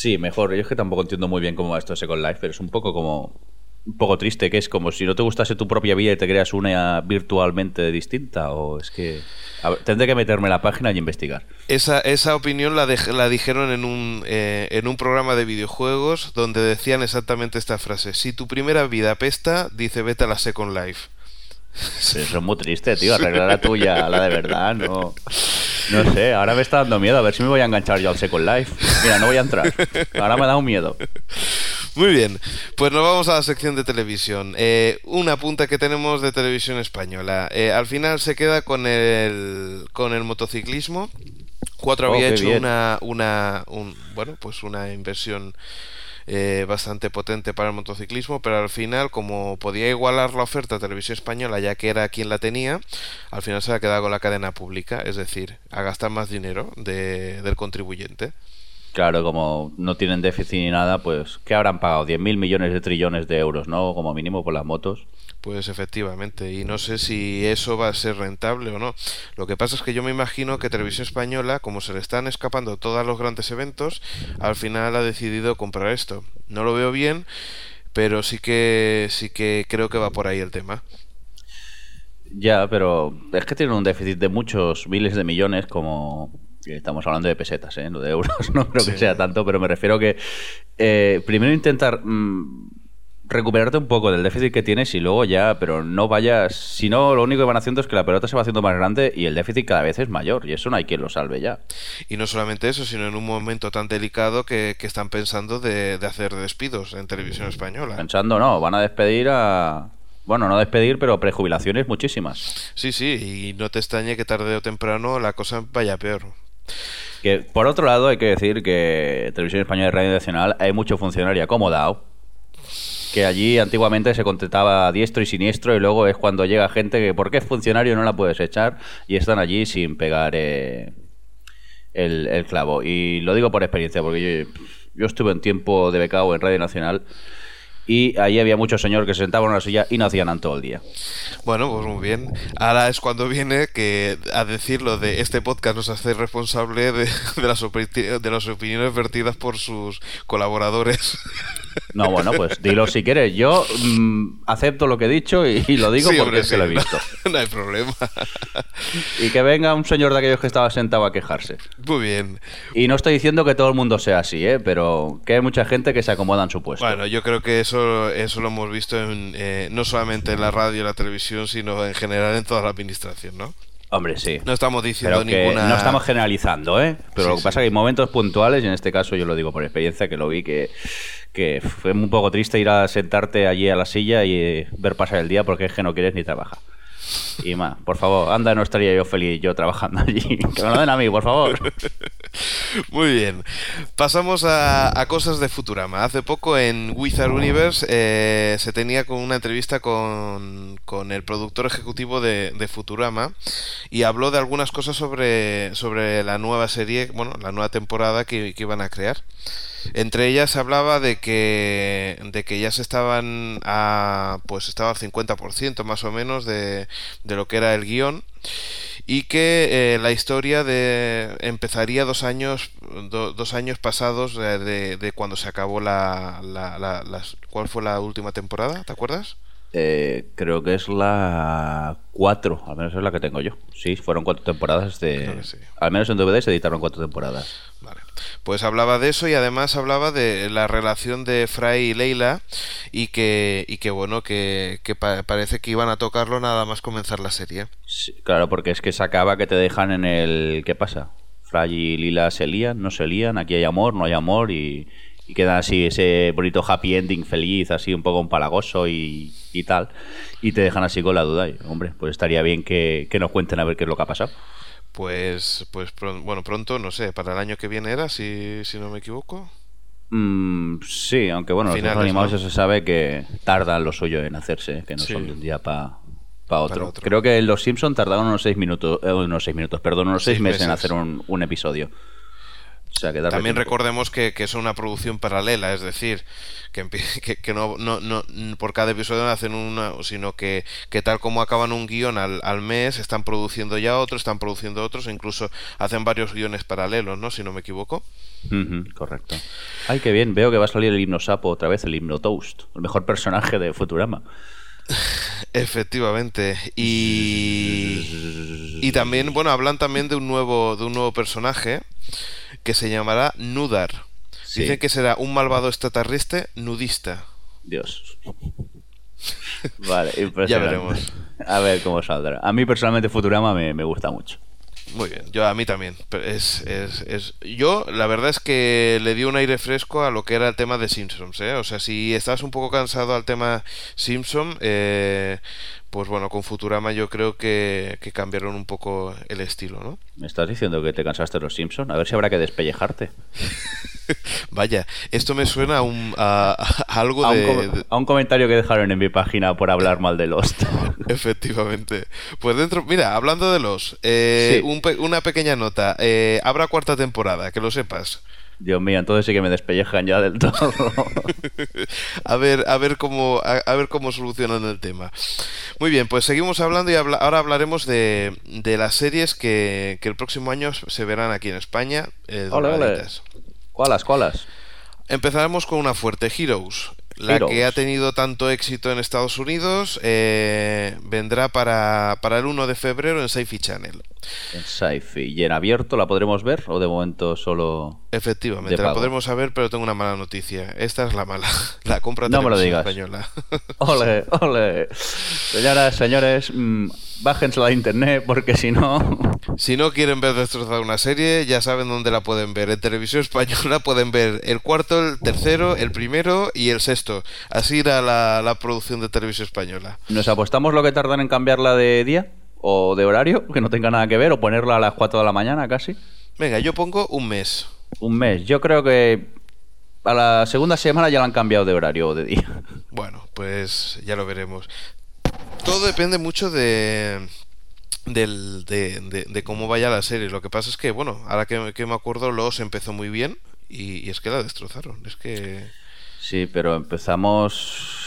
Sí, mejor. Yo es que tampoco entiendo muy bien cómo va esto de Second Life, pero es un poco como un poco triste, que es como si no te gustase tu propia vida y te creas una virtualmente distinta, o es que... tendré que meterme en la página y investigar. Esa, esa opinión la, la dijeron en un, eh, en un programa de videojuegos donde decían exactamente esta frase. Si tu primera vida apesta, dice vete a la Second Life. Eso es muy triste, tío. Arreglar la tuya, la de verdad, no. No sé, ahora me está dando miedo. A ver si me voy a enganchar yo al Second Life. Mira, no voy a entrar. Ahora me da un miedo. Muy bien, pues nos vamos a la sección de televisión. Eh, una punta que tenemos de televisión española. Eh, al final se queda con el, con el motociclismo. Cuatro había oh, hecho una, una bueno, pues una inversión eh, bastante potente para el motociclismo, pero al final, como podía igualar la oferta de televisión española, ya que era quien la tenía, al final se ha quedado con la cadena pública, es decir, a gastar más dinero del contribuyente. Claro, como no tienen déficit ni nada, pues ¿qué habrán pagado? 10.000 millones de trillones de euros, ¿no? Como mínimo por las motos. Pues efectivamente, y no sé si eso va a ser rentable o no. Lo que pasa es que yo me imagino que Televisión Española, como se le están escapando todos los grandes eventos, al final ha decidido comprar esto. No lo veo bien, pero sí que sí que creo que va por ahí el tema. Ya, pero es que tiene un déficit de muchos miles de millones como Estamos hablando de pesetas, ¿eh? no de euros, [LAUGHS] no creo que sea tanto, pero me refiero que eh, primero intentar mm, recuperarte un poco del déficit que tienes y luego ya, pero no vayas, si no, lo único que van haciendo es que la pelota se va haciendo más grande y el déficit cada vez es mayor y eso no hay quien lo salve ya. Y no solamente eso, sino en un momento tan delicado que, están pensando de, de hacer despidos en televisión española. Pensando, no, van a despedir a bueno, no despedir, pero prejubilaciones muchísimas. Sí, sí, y no te extrañe que tarde o temprano la cosa vaya peor. Que por otro lado hay que decir que Televisión Española y Radio Nacional hay mucho funcionario acomodado que allí antiguamente se contrataba diestro y siniestro y luego es cuando llega gente que porque es funcionario no la puedes echar y están allí sin pegar eh, el, clavo. Y lo digo por experiencia, porque yo, yo estuve en tiempo de becado en Radio Nacional y ahí había muchos señores que se sentaban en una silla y no hacían nada todo el día. Bueno, pues muy bien. Ahora es cuando viene que a decirlo de este podcast nos hace responsable de, las, de las opiniones vertidas por sus colaboradores. No, bueno, pues dilo si quieres. Yo mm, acepto lo que he dicho y, lo digo porque se lo he visto. No, hay problema. Y que venga un señor de aquellos que estaba sentado a quejarse. Muy bien. Y no estoy diciendo que todo el mundo sea así, ¿eh? pero que hay mucha gente que se acomoda en su puesto. Bueno, yo creo que eso, eso lo hemos visto en, eh, no solamente en la radio y la televisión, sino en general en toda la administración, ¿no? Hombre, sí. No estamos diciendo ninguna. No estamos generalizando, ¿eh? Pero lo que pasa es que hay momentos puntuales, y en este caso yo lo digo por experiencia, que lo vi que que fue un poco triste ir a sentarte allí a la silla y eh, ver pasar el día porque es que no quieres ni trabajar. Y más, por favor, anda, no estaría yo feliz yo trabajando [LAUGHS] allí. Que me lo den a mí, por favor. [LAUGHS] [LAUGHS] Muy bien. Pasamos a, cosas de Futurama. Hace poco en Wizard Universe eh, se tenía con una entrevista con, con el productor ejecutivo de, Futurama y habló de algunas cosas sobre, sobre la nueva serie, bueno, la nueva temporada que, que iban a crear. Entre ellas hablaba de que, de que ya se estaban a, pues estaba al 50% más o menos de, de lo que era el guion y que eh, la historia de empezaría dos años dos años pasados de, de, cuando se acabó la, la, ¿cuál fue la última temporada? ¿Te acuerdas? Eh, creo que es la 4, al menos es la que tengo yo. Sí, fueron cuatro temporadas de... Al menos en DVD se editaron cuatro temporadas. Vale. Pues hablaba de eso y además hablaba de la relación de Fry y Leila y que, y que bueno, que, parece que iban a tocarlo nada más comenzar la serie. claro, porque es que se acaba que te dejan en el... ¿Qué pasa? Fry y Leila se lían, no se lían, aquí hay amor, no hay amor y y queda así ese bonito happy ending feliz, así un poco empalagoso y, y tal, y te dejan así con la duda. Y, hombre, pues estaría bien que, nos cuenten a ver qué es lo que ha pasado. Pues, pues bueno, pronto, no sé, para el año que viene era, si, si no me equivoco. Mm, sí, aunque bueno, los animados eso se sabe que tardan lo suyo en hacerse, que no son de un día para otro. Creo que los Simpsons tardaron unos seis minutos, eh, unos seis minutos, perdón, unos seis, meses, en hacer un, un episodio. También recordemos que, es una producción paralela, es decir, [LAUGHS] que, que, no, no, no, por cada episodio no hacen una, sino que, que tal como acaban un guion al, al, mes, están produciendo ya otro, están produciendo otros, e incluso hacen varios guiones paralelos, ¿no? Si no me equivoco. correcto. Ay, qué bien, veo que va a salir el himno sapo otra vez, el himno Toast, el mejor personaje de Futurama. [LAUGHS] Efectivamente. Y, y también, bueno, hablan también de un nuevo, de un nuevo personaje que se llamará Nudar. Dicen que será un malvado extraterrestre nudista. Dios. [LAUGHS] Vale, ya veremos. A ver cómo saldrá. A mí personalmente Futurama me, me gusta mucho. Muy bien, yo a mí también. Es, es, es, Yo, la verdad es que le di un aire fresco a lo que era el tema de Simpsons. ¿eh? O sea, si estás un poco cansado al tema Simpson, eh, pues bueno, con Futurama yo creo que, cambiaron un poco el estilo, ¿no? ¿Me estás diciendo que te cansaste de los Simpsons? A ver si habrá que despellejarte. [LAUGHS] Vaya, esto me suena a, un, a, algo de, a un comentario que dejaron en mi página por hablar mal de Lost. [LAUGHS] Efectivamente. Pues dentro, mira, hablando de Lost, eh, una pequeña nota. Eh, habrá cuarta temporada, que lo sepas. Dios mío, entonces sí que me despellejan ya del todo. [LAUGHS] a ver, a ver cómo, a, ver cómo solucionan el tema. Muy bien, pues seguimos hablando y ahora hablaremos de, de las series que, que, el próximo año se verán aquí en España. Eh, ¿Cuáles, cuáles? Empezaremos con una fuerte, Heroes. La que ha tenido tanto éxito en Estados Unidos eh, vendrá para, para, el 1 de febrero en Sci-Fi Channel. En Sci-Fi. ¿Y en abierto la podremos ver o de momento solo.? Efectivamente, la podremos ver, pero tengo una mala noticia. Esta es la mala. [LAUGHS] La compra no me lo digas. española. [LAUGHS] Ole, ole. Señoras, señores. Mmm bájensela a internet porque si no... [LAUGHS] Si no quieren ver destrozada una serie, ya saben dónde la pueden ver. En televisión española pueden ver el cuarto, el tercero, el primero y el sexto. Así era la, la producción de televisión española. ¿Nos apostamos lo que tardan en cambiarla de día? ¿O de horario? Que no tenga nada que ver. ¿O ponerla a las 4 de la mañana casi? Venga, yo pongo un mes. Un mes. Yo creo que a la segunda semana ya la han cambiado de horario o de día. Bueno, pues ya lo veremos todo depende mucho de, de, cómo vaya la serie. Lo que pasa es que, bueno, ahora que, me acuerdo, Los empezó muy bien y, es que la destrozaron. Es que. Sí, pero empezamos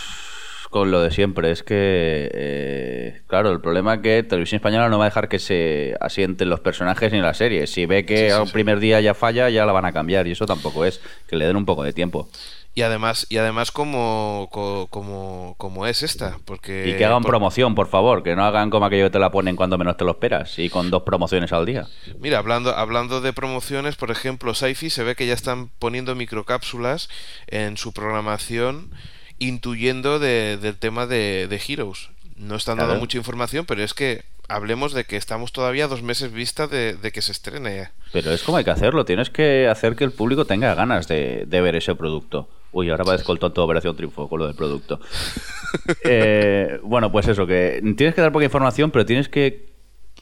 con lo de siempre. Es que, eh, claro, el problema es que Televisión Española no va a dejar que se asienten los personajes ni la serie. Si ve que un primer día ya falla, ya la van a cambiar. Y eso tampoco es. Que le den un poco de tiempo. Y además, y además como, como, como es esta, porque... Y que hagan promoción, por favor, que no hagan como aquello que te la ponen cuando menos te lo esperas, y con dos promociones al día. Mira, hablando, hablando de promociones, por ejemplo, Sci-Fi se ve que ya están poniendo microcápsulas en su programación intuyendo del tema de, de Heroes. No están dando mucha información, pero es que hablemos de que estamos todavía dos meses vista de, que se estrene. Pero es como hay que hacerlo, tienes que hacer que el público tenga ganas de, ver ese producto. Uy, ahora va a el tonto Operación Triunfo con lo del producto. [LAUGHS] Eh, bueno, pues eso, que tienes que dar poca información, pero tienes que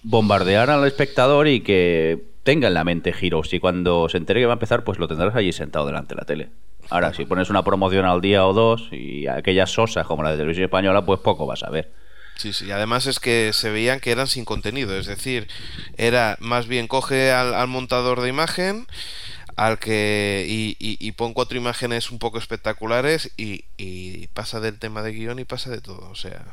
bombardear al espectador y que tenga en la mente giros. Y cuando se entere que va a empezar, pues lo tendrás allí sentado delante de la tele. Ahora, si pones una promoción al día o dos y aquellas sosas como la de televisión española, pues poco vas a ver. Sí, sí, además es que se veían que eran sin contenido, es decir, era más bien coge al, montador de imagen, al que y, y, pon cuatro imágenes un poco espectaculares y, y, pasa del tema de guion y pasa de todo, o sea,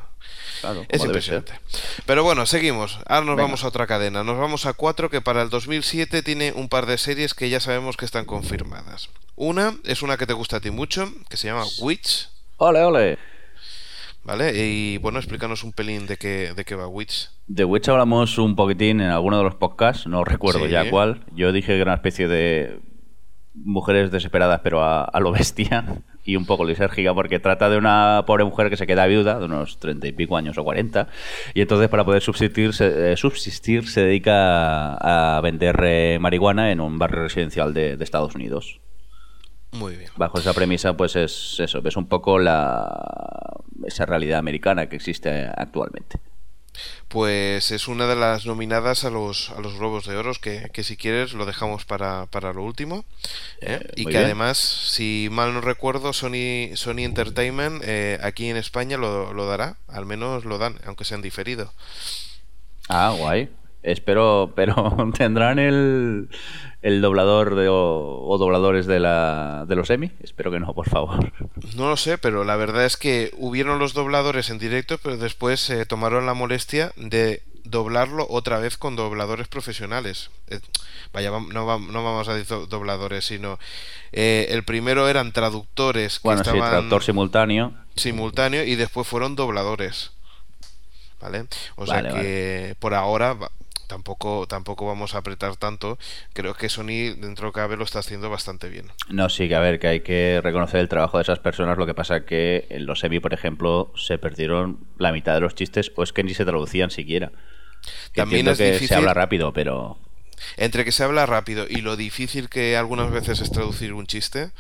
es impresionante. Pero bueno, seguimos. Ahora nos vamos a otra cadena. Nos vamos a cuatro que para el 2007 tiene un par de series que ya sabemos que están confirmadas. Una es una que te gusta a ti mucho, que se llama Witch. Ole, ole. ¿Vale? Y bueno, explícanos un pelín de qué, de qué va Witch. De Witch hablamos un poquitín en alguno de los podcasts, no recuerdo Sí. ya cuál. Yo dije que era una especie de mujeres desesperadas, pero a, a lo bestia y un poco lisérgica, porque trata de una pobre mujer que se queda viuda, de unos treinta y pico años o cuarenta, y entonces para poder subsistir se, eh, subsistir se dedica a, a vender eh, marihuana en un barrio residencial de, de Estados Unidos. Muy bien. Bajo esa premisa, pues es eso, es un poco la esa realidad americana que existe actualmente. Pues es una de las nominadas a los, a los Globos de Oro, que, que si quieres lo dejamos para, para lo último. ¿eh? Eh, y que bien. además, si mal no recuerdo, Sony, Sony Entertainment eh, aquí en España lo, lo dará, al menos lo dan, aunque sean diferido. Ah, guay. Espero, pero [LAUGHS] tendrán el, el doblador de, o, o dobladores de, la, de los Emmy. Espero que no, por favor. No lo sé, pero la verdad es que hubieron los dobladores en directo, pero después se tomaron la molestia de doblarlo otra vez con dobladores profesionales. Eh, vaya, no, vam- no vamos a decir do- dobladores, sino eh, el primero eran traductores que Bueno, sí, estaban traductor simultáneo. simultáneo y después fueron dobladores. ¿Vale? O sea Vale, que por ahora tampoco tampoco vamos a apretar tanto. Creo que Sony dentro de cabe lo está haciendo bastante bien. No, sí, que a ver, que hay que reconocer el trabajo de esas personas. Lo que pasa que en los Emmy, por ejemplo, se perdieron la mitad de los chistes o es que ni se traducían siquiera. Que También es que difícil- se habla rápido, pero Entre que se habla rápido y lo difícil que algunas veces es traducir un chiste,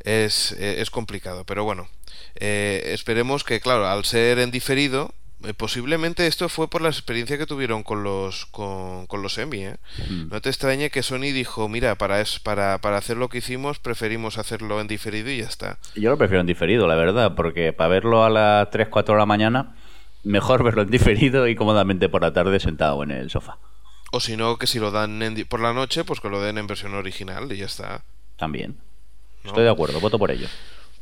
es, eh, es complicado. Pero bueno, eh, esperemos que, claro, al ser en diferido, posiblemente esto fue por la experiencia que tuvieron con los con, con los Emmy, ¿eh? Mm. No te extrañe que Sony dijo, mira, para, es, para, para hacer lo que hicimos, preferimos hacerlo en diferido y ya está. Yo lo prefiero en diferido, la verdad, porque para verlo a las 3, 4 de la mañana, mejor [LAUGHS] verlo en diferido y cómodamente por la tarde sentado en el sofá. O si no, que si lo dan en por la noche, pues que lo den en versión original y ya está. También. ¿no? Estoy de acuerdo, voto por ello.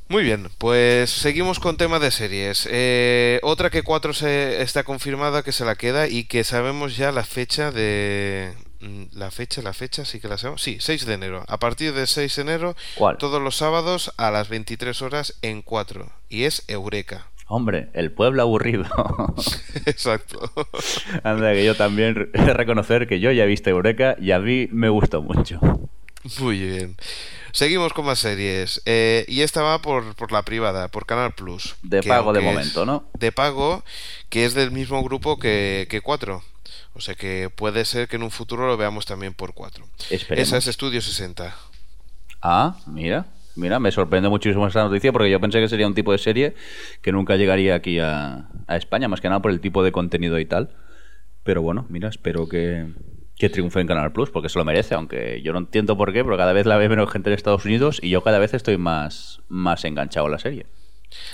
Muy bien, pues seguimos con tema de series. Eh, otra que 4 se está confirmada que se la queda y que sabemos ya la fecha de... mm, La fecha, la fecha, sí que la sabemos. Sí, 6 de enero. A partir del 6 de enero, ¿Cuál? todos los sábados a las 23 horas en 4. Y es Eureka. Hombre, el pueblo aburrido. [LAUGHS] Exacto. Anda, que yo también he de reconocer que yo ya he visto Eureka y a mí me gustó mucho. Muy bien. Seguimos con más series. Eh, y esta va por, por la privada, por Canal Plus. De pago de momento, ¿no? De pago, que es del mismo grupo que, que 4. O sea que puede ser que en un futuro lo veamos también por 4. Esperemos. Esa es Estudio 60. Ah, mira. Mira, me sorprende muchísimo esa noticia porque yo pensé que sería un tipo de serie que nunca llegaría aquí a, a España, más que nada por el tipo de contenido y tal. Pero bueno, mira, espero que, que triunfe en Canal Plus porque se lo merece, aunque yo no entiendo por qué, pero cada vez la ve menos gente en Estados Unidos y yo cada vez estoy más, más enganchado a la serie.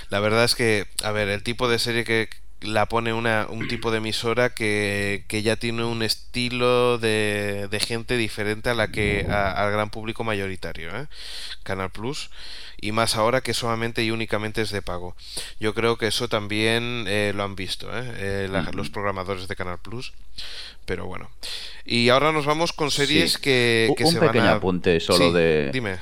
La verdad es que, a ver, el tipo de serie que la pone una, un tipo de emisora que, que ya tiene un estilo de, de gente diferente a la que a- al gran público mayoritario, ¿eh? Canal Plus y más ahora que solamente y únicamente es de pago. Yo creo que eso también eh, lo han visto, ¿eh? Eh, la- los programadores de Canal Plus. Pero bueno. Y ahora nos vamos con series Sí. que, que un se van pequeño a... apunte solo Sí, de- Dime.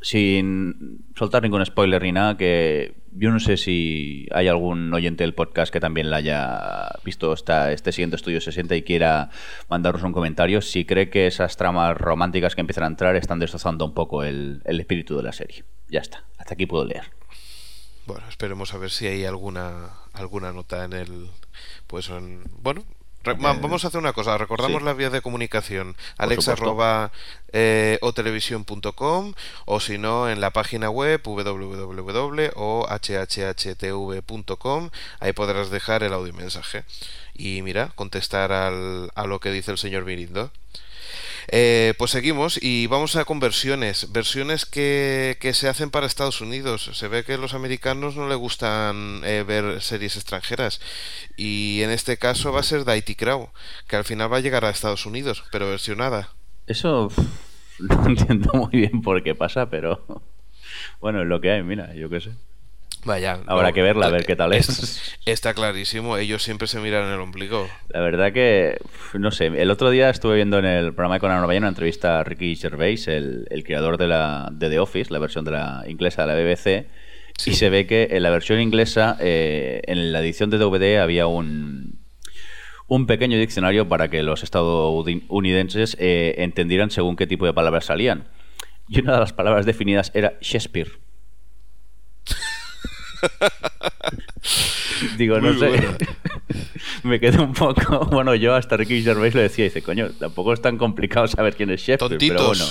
Sin soltar ningún spoiler ni nada, que yo no sé si hay algún oyente del podcast que también la haya visto esta, este siguiente estudio 60 y quiera mandarnos un comentario, si cree que esas tramas románticas que empiezan a entrar están destrozando un poco el, el espíritu de la serie. Ya está, hasta aquí puedo leer. Bueno, esperemos a ver si hay alguna alguna nota en el pues en, bueno, re- va- vamos a hacer una cosa, recordamos sí. la vía de comunicación, alex arroba, eh, o si no en la página web www.ohhhtv.com, ahí podrás dejar el audio mensaje y mira, contestar al, a lo que dice el señor Mirindo. Eh, pues seguimos y vamos a con versiones, que, que se hacen para Estados Unidos. Se ve que a los americanos no les gustan eh, ver series extranjeras y en este caso va a ser IT Crow, que al final va a llegar a Estados Unidos, pero versionada. Eso [LAUGHS] no entiendo muy bien por qué pasa, pero [LAUGHS] bueno, es lo que hay, mira, yo qué sé. Vaya, Habrá no, que verla, a ver eh, qué tal es. Está clarísimo, ellos siempre se miran el ombligo. La verdad que, no sé, el otro día estuve viendo en el programa de Conan O'Brien una entrevista a Ricky Gervais, el, el creador de, la, de The Office, la versión de la inglesa de la BBC, Y se ve que en la versión inglesa, eh, en la edición de DVD había un, un pequeño diccionario para que los estadounidenses eh, entendieran según qué tipo de palabras salían. Y una de las palabras definidas era Shakespeare. Digo, no sé. [LAUGHS] Me quedé un poco. Bueno, yo hasta Ricky Gervais lo decía. Dice, coño, tampoco es tan complicado saber quién es Shakespeare. Pero bueno.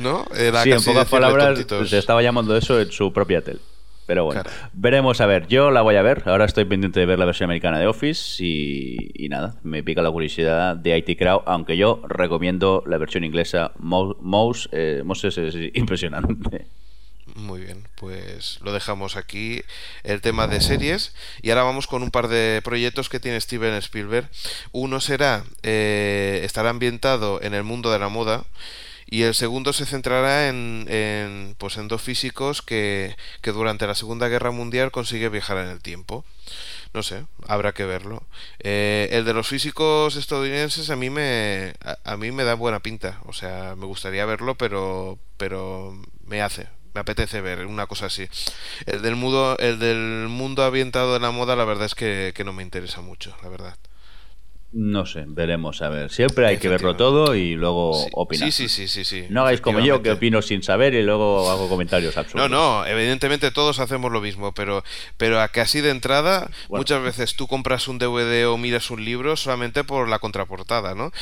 ¿No? sí, en pocas palabras se estaba llamando eso en su propia tele. Pero bueno, veremos a ver. Yo la voy a ver. Ahora estoy pendiente de ver la versión americana de Office y, nada, me pica la curiosidad de IT Crowd, aunque yo recomiendo la versión inglesa. Mouse, eh, Moses es impresionante. Muy bien, pues lo dejamos aquí el tema de series y ahora vamos con un par de proyectos que tiene Steven Spielberg. Uno será, eh, estará ambientado en el mundo de la moda y el segundo se centrará en, pues en dos físicos que, que, durante la Segunda Guerra Mundial consigue viajar en el tiempo. No sé, habrá que verlo. Eh, el de los físicos estadounidenses a mí me a, mí me da buena pinta, o sea, me gustaría verlo, pero pero me hace, me apetece ver una cosa así. El del mundo, el del mundo ambientado en la moda, la verdad es que, que no me interesa mucho, la verdad. No sé, veremos a ver. Siempre hay que verlo todo y luego opinar. Sí, sí, sí, sí, No hagáis como yo, que opino sin saber y luego hago comentarios absurdos. No, no, evidentemente todos hacemos lo mismo, pero, pero a que así de entrada, muchas veces tú compras un DVD o miras un libro solamente por la contraportada, ¿no?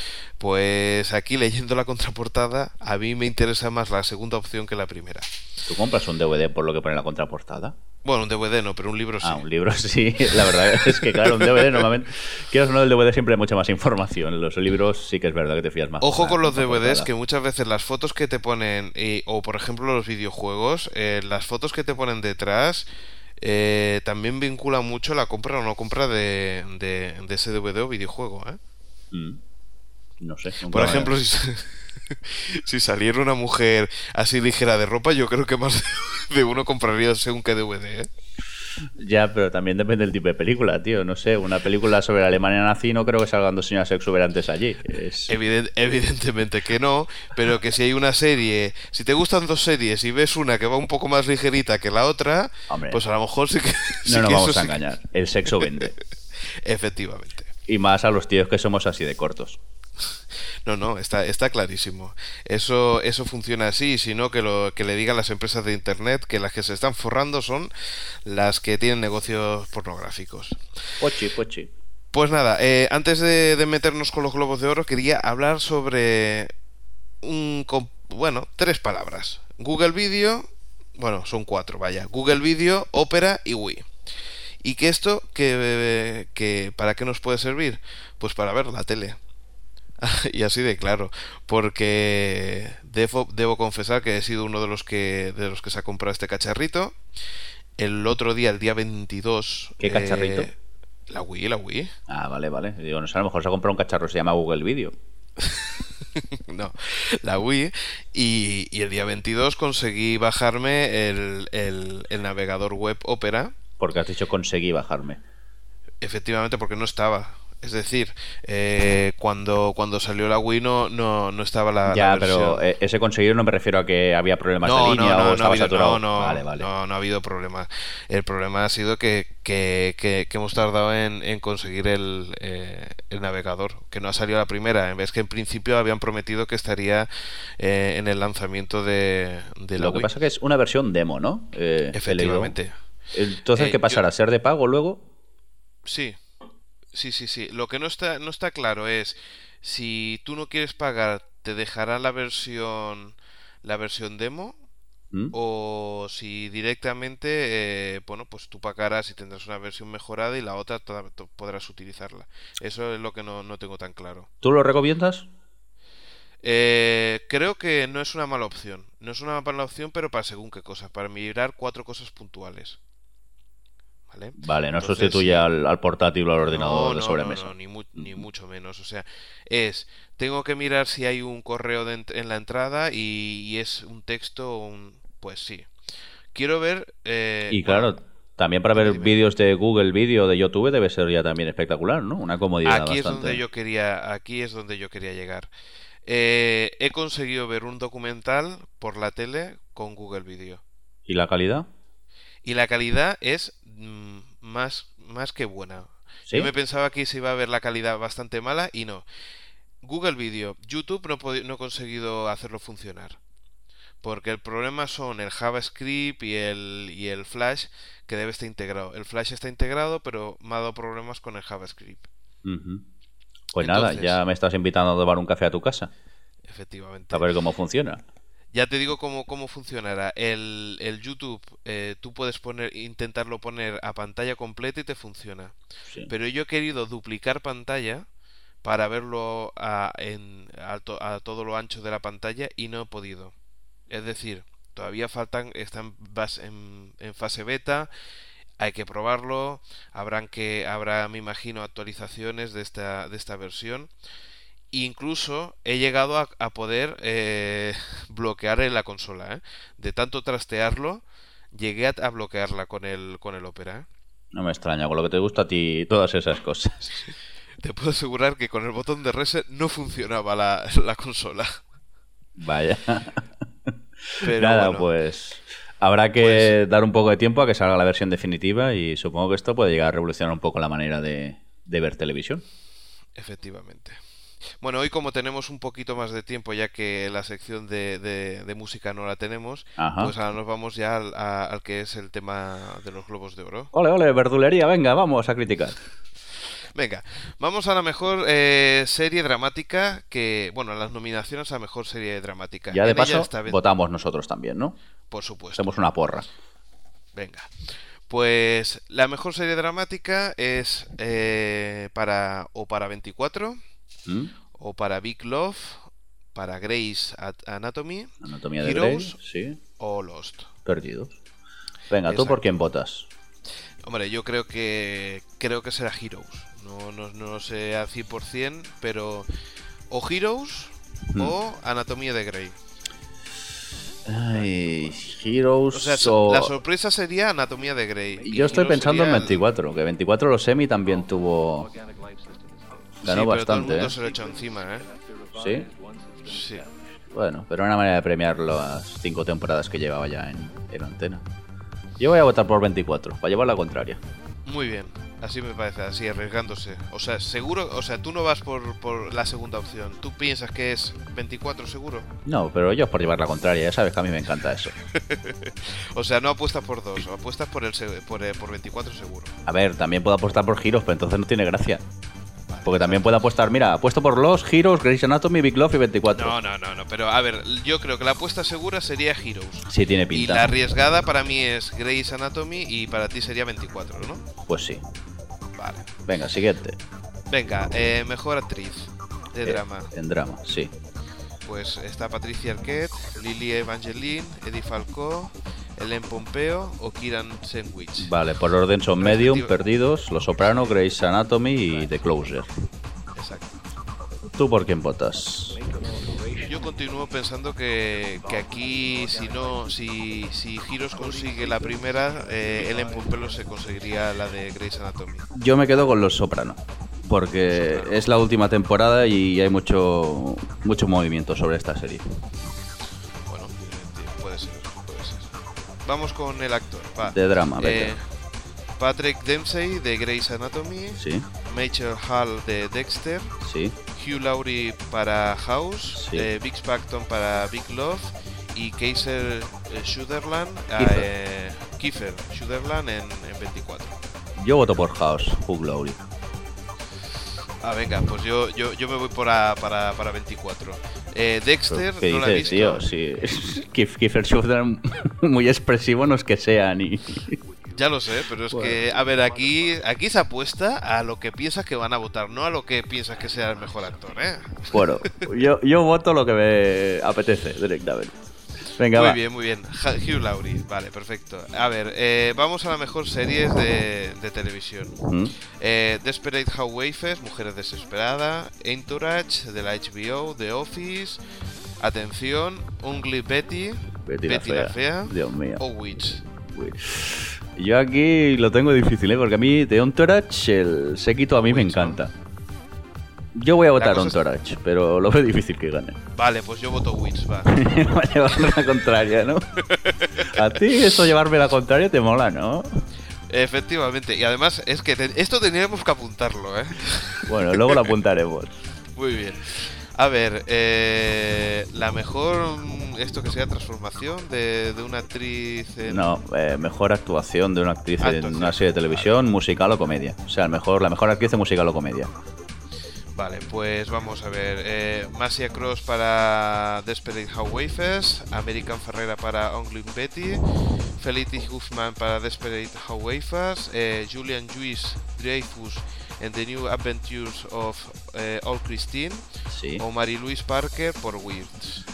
Pues aquí leyendo la contraportada, a mí me interesa más la segunda opción que la primera. ¿Tú compras un DVD por lo que pone la contraportada? Bueno, un DVD no, pero un libro sí. Ah, un libro [LAUGHS] sí. La verdad es que, claro, un DVD normalmente. [LAUGHS] Quieras o no, el DVD siempre hay mucha más información. Los libros sí que es verdad que te fías más. Ojo con los DVDs, que muchas veces las fotos que te ponen, o por ejemplo los videojuegos, eh, las fotos que te ponen detrás. Eh, también vincula mucho la compra o no compra de, de, ese DVD o videojuego. ¿eh? Mm. No sé. Por ejemplo, si, [LAUGHS] si saliera una mujer así ligera de ropa, yo creo que más de [LAUGHS] uno compraría según qué DVD, ¿eh? Ya, pero también depende del tipo de película, tío. No sé, una película sobre Alemania nazi no creo que salgan dos señoras exuberantes allí. evidentemente que no, pero que si hay una serie, si te gustan dos series y ves una que va un poco más ligerita que la otra, pues a lo mejor sí que... no nos vamos a engañar, el sexo vende. [LAUGHS] Efectivamente. Y más a los tíos que somos así de cortos. No, no, está, está clarísimo. Eso, eso funciona así, sino que lo que le digan las empresas de internet que las que se están forrando son las que tienen negocios pornográficos. Pochi, pochi. Pues nada, eh, antes de, meternos con los globos de oro, quería hablar sobre un bueno, tres palabras. Google Video, bueno, son cuatro, vaya. Google Video, Opera y Wii. ¿Y que esto, que, que, para qué nos puede servir? Pues para ver la tele. [LAUGHS] y así de claro, porque debo, debo, confesar que he sido uno de los que de los que se ha comprado este cacharrito. El otro día, el día 22... ¿Qué cacharrito? Eh, la Wii, la Wii. Ah, vale, vale. Digo, no sé, a lo mejor se ha comprado un cacharro se llama Google Video. [LAUGHS] no, la Wii. Y, y, el día 22 conseguí bajarme el, el, el navegador web Opera. Porque has dicho conseguí bajarme. Efectivamente, porque no estaba. Es decir, eh, cuando, cuando salió la Wii no, no, estaba la. Ya, pero eh, ese conseguir no me refiero a que había problemas de línea o estaba saturado. No, vale, vale. no, no ha habido problemas. El problema ha sido que, que, que, hemos tardado en, en conseguir el, eh, el, navegador, que no ha salido la primera. En vez que en principio habían prometido que estaría en el lanzamiento de, de la Lo que pasa es que es una versión demo, ¿no? Efectivamente. Entonces, ¿qué pasará? ¿A ¿Ser de pago luego? Sí. Sí, sí, sí. Lo que no está, no está claro es si tú no quieres pagar, ¿te dejará la versión la versión demo? ¿Mm? O si directamente, eh, bueno, pues tú pagarás y tendrás una versión mejorada y la otra podrás utilizarla. Eso es lo que no, no tengo tan claro. ¿Tú lo recomiendas? Eh, creo que no es una mala opción. No es una mala opción, pero para según qué cosas. Para mirar cuatro cosas puntuales. ¿Vale? no sustituye al, portátil o al ordenador de sobremesa. No, ni, ni, mucho menos. O sea, es, tengo que mirar si hay un correo en la entrada y, es un texto, un, pues sí. Quiero ver... Eh, y claro, también para ver vídeos de Google Video de YouTube debe ser ya también espectacular, ¿no? Una comodidad aquí Es donde yo quería, aquí es donde yo quería llegar. Eh, he conseguido ver un documental por la tele con Google Video. ¿Y la calidad? y la calidad es más, más que buena. Yo me pensaba que se iba a ver la calidad bastante mala y no. Google Video, YouTube no, no he conseguido hacerlo funcionar. Porque el problema son el JavaScript y el, y el Flash que debe estar integrado. El Flash está integrado, pero me ha dado problemas con el JavaScript. Pues nada, ya me estás invitando a tomar un café a tu casa. Efectivamente. A ver cómo funciona. Ya te digo cómo, cómo funcionará. El, el YouTube, eh, tú puedes poner, intentarlo poner a pantalla completa y te funciona. Pero yo he querido duplicar pantalla para verlo a, en, a, todo lo ancho de la pantalla y no he podido. Es decir, todavía faltan, están en, en fase beta, hay que probarlo, habrán que, habrá, me imagino, actualizaciones de esta, de esta versión incluso he llegado a, poder eh, [LAUGHS] bloquear en la consola. ¿eh? De tanto trastearlo, llegué a, bloquearla con el, con el Opera. ¿eh? No me extraña, con lo que te gusta a ti todas esas cosas. [LAUGHS] Te puedo asegurar que con el botón de reset no funcionaba la, [LAUGHS] consola. Vaya. Pero Nada, pues habrá que pues dar un poco de tiempo a que salga la versión definitiva y supongo que esto puede llegar a revolucionar un poco la manera de ver televisión. Efectivamente. Bueno, hoy como tenemos un poquito más de tiempo, ya que la sección de, de, música no la tenemos, pues ahora nos vamos ya al, que es el tema de los globos de oro. Ole, ole, verdulería, venga, vamos a criticar. Venga, vamos a la mejor eh, serie dramática que, bueno, las nominaciones a mejor serie dramática. Ya de paso, votamos nosotros también, ¿no? Por supuesto. Hacemos una porra. Venga. Pues la mejor serie dramática es eh, para o para 24 ¿Mm? O para Big Love, para Grace Anatomy, Anatomía de Heroes sí. o Lost. Perdidos. Venga, ¿tú por quién votas? Hombre, yo creo que creo que será Heroes. No, no, no sé al 100%, pero o Heroes ¿Mm? o Anatomía de Grey. Ay, Heroes o La sorpresa sería Anatomía de Grey. Yo estoy pensando en 24, que 24 los semi también tuvo Ganó bastante, ¿eh? se lo echó encima, ¿eh? ¿Sí? Sí. Bueno, pero una manera de premiar las cinco temporadas que llevaba ya en, en antena. Yo voy a votar por 24, para llevar la contraria. Muy bien, así me parece, así arriesgándose. O sea, seguro, o sea, tú no vas por, por la segunda opción. ¿Tú piensas que es 24 seguro? No, pero yo por llevar la contraria, ya sabes que a mí me encanta eso. [LAUGHS] o sea, no apuestas por dos, apuestas por el por, eh, por 24 seguro. A ver, también puedo apostar por giros, pero entonces no tiene gracia. Porque también puede apostar, mira, apuesto por los Heroes, Grey's Anatomy, Big Love y 24. No, no, no, no, pero a ver, yo creo que la apuesta segura sería Heroes. Sí, tiene pinta. Y la arriesgada para mí es Grey's Anatomy y para ti sería 24, ¿no? Pues sí. Vale. Venga, siguiente. Venga, eh, mejor actriz de eh, drama. En drama, sí. Pues está Patricia Arquette, Lily Evangeline, Eddie Falco, Ellen Pompeo o Kiran Sandwich. Vale, por orden son Medium, Perdidos, Los Soprano, Grey's Anatomy y The Closer. Exacto. ¿Tú por quién votas? Yo continúo pensando que, que aquí, si no, si, si Giros consigue la primera, eh, Ellen Pompeo se conseguiría la de Grey's Anatomy. Yo me quedo con Los Soprano porque es la última temporada y hay mucho mucho movimiento sobre esta serie. Vamos con el actor. De drama, eh, Patrick Dempsey de Grey's Anatomy. Sí. Mitchell Hall de Dexter. Sí. Hugh Laurie para House. Sí. Eh, Big Spacton para Big Love. Y Kaiser eh, Sutherland. Eh, Kiefer Sutherland en, en 24. Yo voto por House, Hugh Laurie. Ah, venga, pues yo, yo, yo me voy por a, para, para 24. Eh, Dexter, ¿Qué no la he visto. tío? Sí, Kiefer Sutherland [LAUGHS] muy expresivo no es que sea ni... Ya lo sé, pero es que, a ver, aquí, aquí se apuesta a lo que piensas que van a votar, no a lo que piensas que sea el mejor actor, ¿eh? Bueno, yo, yo voto lo que me apetece directamente. Venga, muy bien, muy bien. Hugh Laurie, vale, perfecto. A ver, eh, vamos a la mejor series de, de televisión. ¿Mm? Eh, Desperate Housewives, Mujeres Desesperadas, Entourage, de la HBO, The Office, Atención, Ungly Betty, Betty, la, fea, Dios mío. o Witch. Yo aquí lo tengo difícil, ¿eh? porque a mí The Entourage, el séquito a mí me encanta. Yo voy a votar a Entourage, pero lo veo difícil que gane. [LAUGHS] Vale, pues yo voto Witch, va. va a llevarme la contraria, ¿no? [LAUGHS] a ti eso llevarme la contraria te mola, ¿no? Efectivamente, y además es que esto tendríamos que apuntarlo, ¿eh? [LAUGHS] Bueno, luego lo apuntaremos. Muy bien. A ver, eh, la mejor, esto que sea transformación de, una actriz en... No, eh, mejor actuación de una actriz en una serie de televisión, musical o comedia. O sea, mejor, la mejor actriz de musical o comedia. Vale, pues vamos a ver. Eh, Masia Cross para Desperate Housewives, American Ferrera para Only Betty, Felicity Huffman para Desperate Housewives, eh, Julian Juice Dreyfus en The New Adventures of eh, All Christine o Mary Louise Parker por Weirds.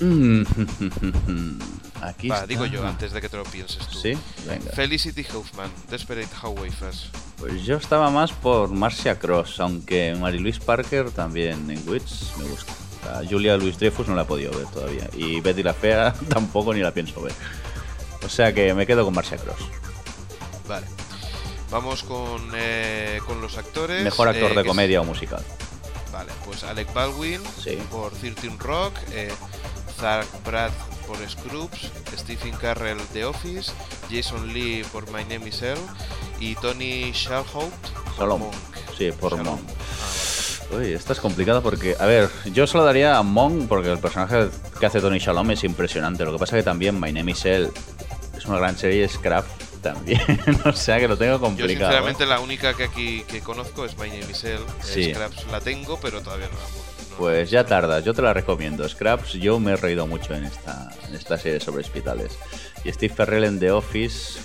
[LAUGHS] Aquí digo yo antes de que te lo pienses tú. Sí, venga. Felicity Huffman, Desperate Housewives. Pues yo estaba más por Marcia Cross, aunque Mary Louise Parker también en Wits me gusta. Julia Louis Dreyfus no la he podido ver todavía. Y Betty la Fea [LAUGHS] tampoco ni la pienso ver. O sea que me quedo con Marcia Cross. Vale. Vamos con, eh, con los actores. Mejor actor eh, de comedia o musical. Vale, pues Alec Baldwin por 13 Rock, eh, Zach Braff por Scrubs, Stephen Carrell The Office, Jason Lee por My Name is Earl y Tony Shalhout por Monk. Sí, por Monk. Ah, Uy, esta es complicada porque, a ver, yo se lo daría a Monk porque el personaje que hace Tony Shalom es impresionante. Lo que pasa que también My Name is Earl es una gran serie, Scrap también. [LAUGHS] o sea que lo tengo complicado. Yo sinceramente ¿eh? la única que aquí que conozco es My Name is Earl. Sí. Scraps la tengo, pero todavía no la Pues ya tardas, yo te la recomiendo. Scraps, yo me he reído mucho en esta, en esta serie sobre hospitales. Y Steve Ferrell en The Office.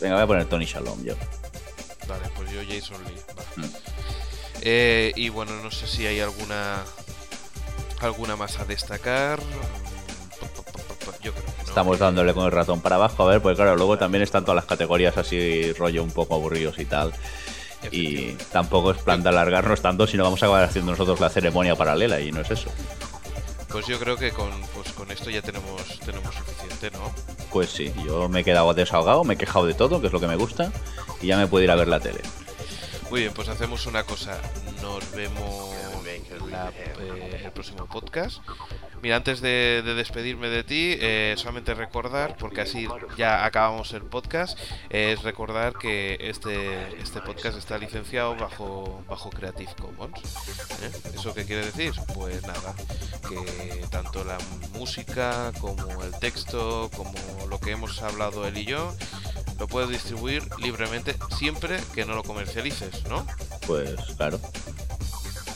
Venga, voy a poner Tony Shalom yo. Vale, pues yo Jason Lee. Mm. Eh, y bueno, no sé si hay alguna alguna más a destacar. Yo creo Estamos dándole con el ratón para abajo, a ver, pues claro, luego también están todas las categorías así, rollo un poco aburridos y tal. Y tampoco es plan de alargarnos tanto, sino vamos a acabar haciendo nosotros la ceremonia paralela y no es eso. Pues yo creo que con, pues con esto ya tenemos, tenemos suficiente, ¿no? Pues sí, yo me he quedado desahogado, me he quejado de todo, que es lo que me gusta, y ya me puedo ir a ver la tele. Muy bien, pues hacemos una cosa. Nos vemos eh, el próximo podcast. Mira, antes de, despedirme de ti, eh, solamente recordar, porque así ya acabamos el podcast, es recordar que este, este podcast está licenciado bajo, bajo Creative Commons. ¿eh? ¿Eso qué quiere decir? Pues nada, que tanto la música como el texto, como lo que hemos hablado él y yo, lo puedes distribuir libremente siempre que no lo comercialices, ¿no? Pues claro.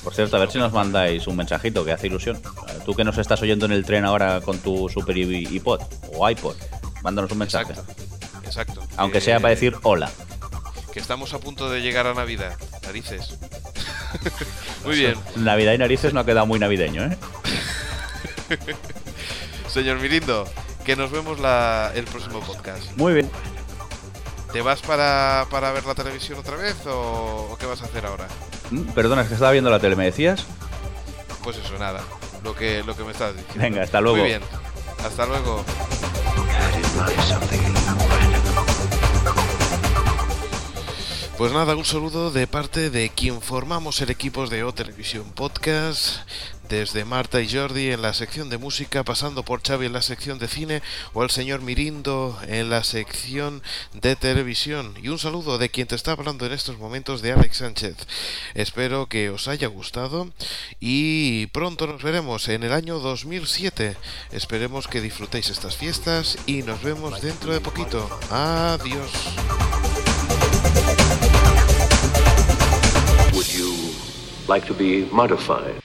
Por cierto, a ver si nos mandáis un mensajito que hace ilusión. Tú que nos estás oyendo en el tren ahora con tu Super iPod o iPod, mándanos un mensaje. Exacto. Aunque sea para decir hola. Que estamos a punto de llegar a Navidad. Narices. [LAUGHS] muy bien. Navidad y narices no ha quedado muy navideño, ¿eh? [LAUGHS] Señor Mirindo, que nos vemos la, el próximo podcast. Muy bien. ¿Te vas para, para ver la televisión otra vez o qué vas a hacer ahora? Mm, perdona, es que estaba viendo la tele, ¿me decías? Pues eso, nada. Lo que, lo que me estás diciendo. Venga, hasta luego. Muy bien. Hasta luego. Pues nada, un saludo de parte de quien formamos el equipo de O Podcast, desde Marta y Jordi en la sección de música, pasando por Xavi en la sección de cine o el señor Mirindo en la sección de televisión. Y un saludo de quien te está hablando en estos momentos de Alex Sánchez. Espero que os haya gustado y pronto nos veremos en el año 2007. Esperemos que disfrutéis estas fiestas y nos vemos dentro de poquito. Adiós. Like to be modified.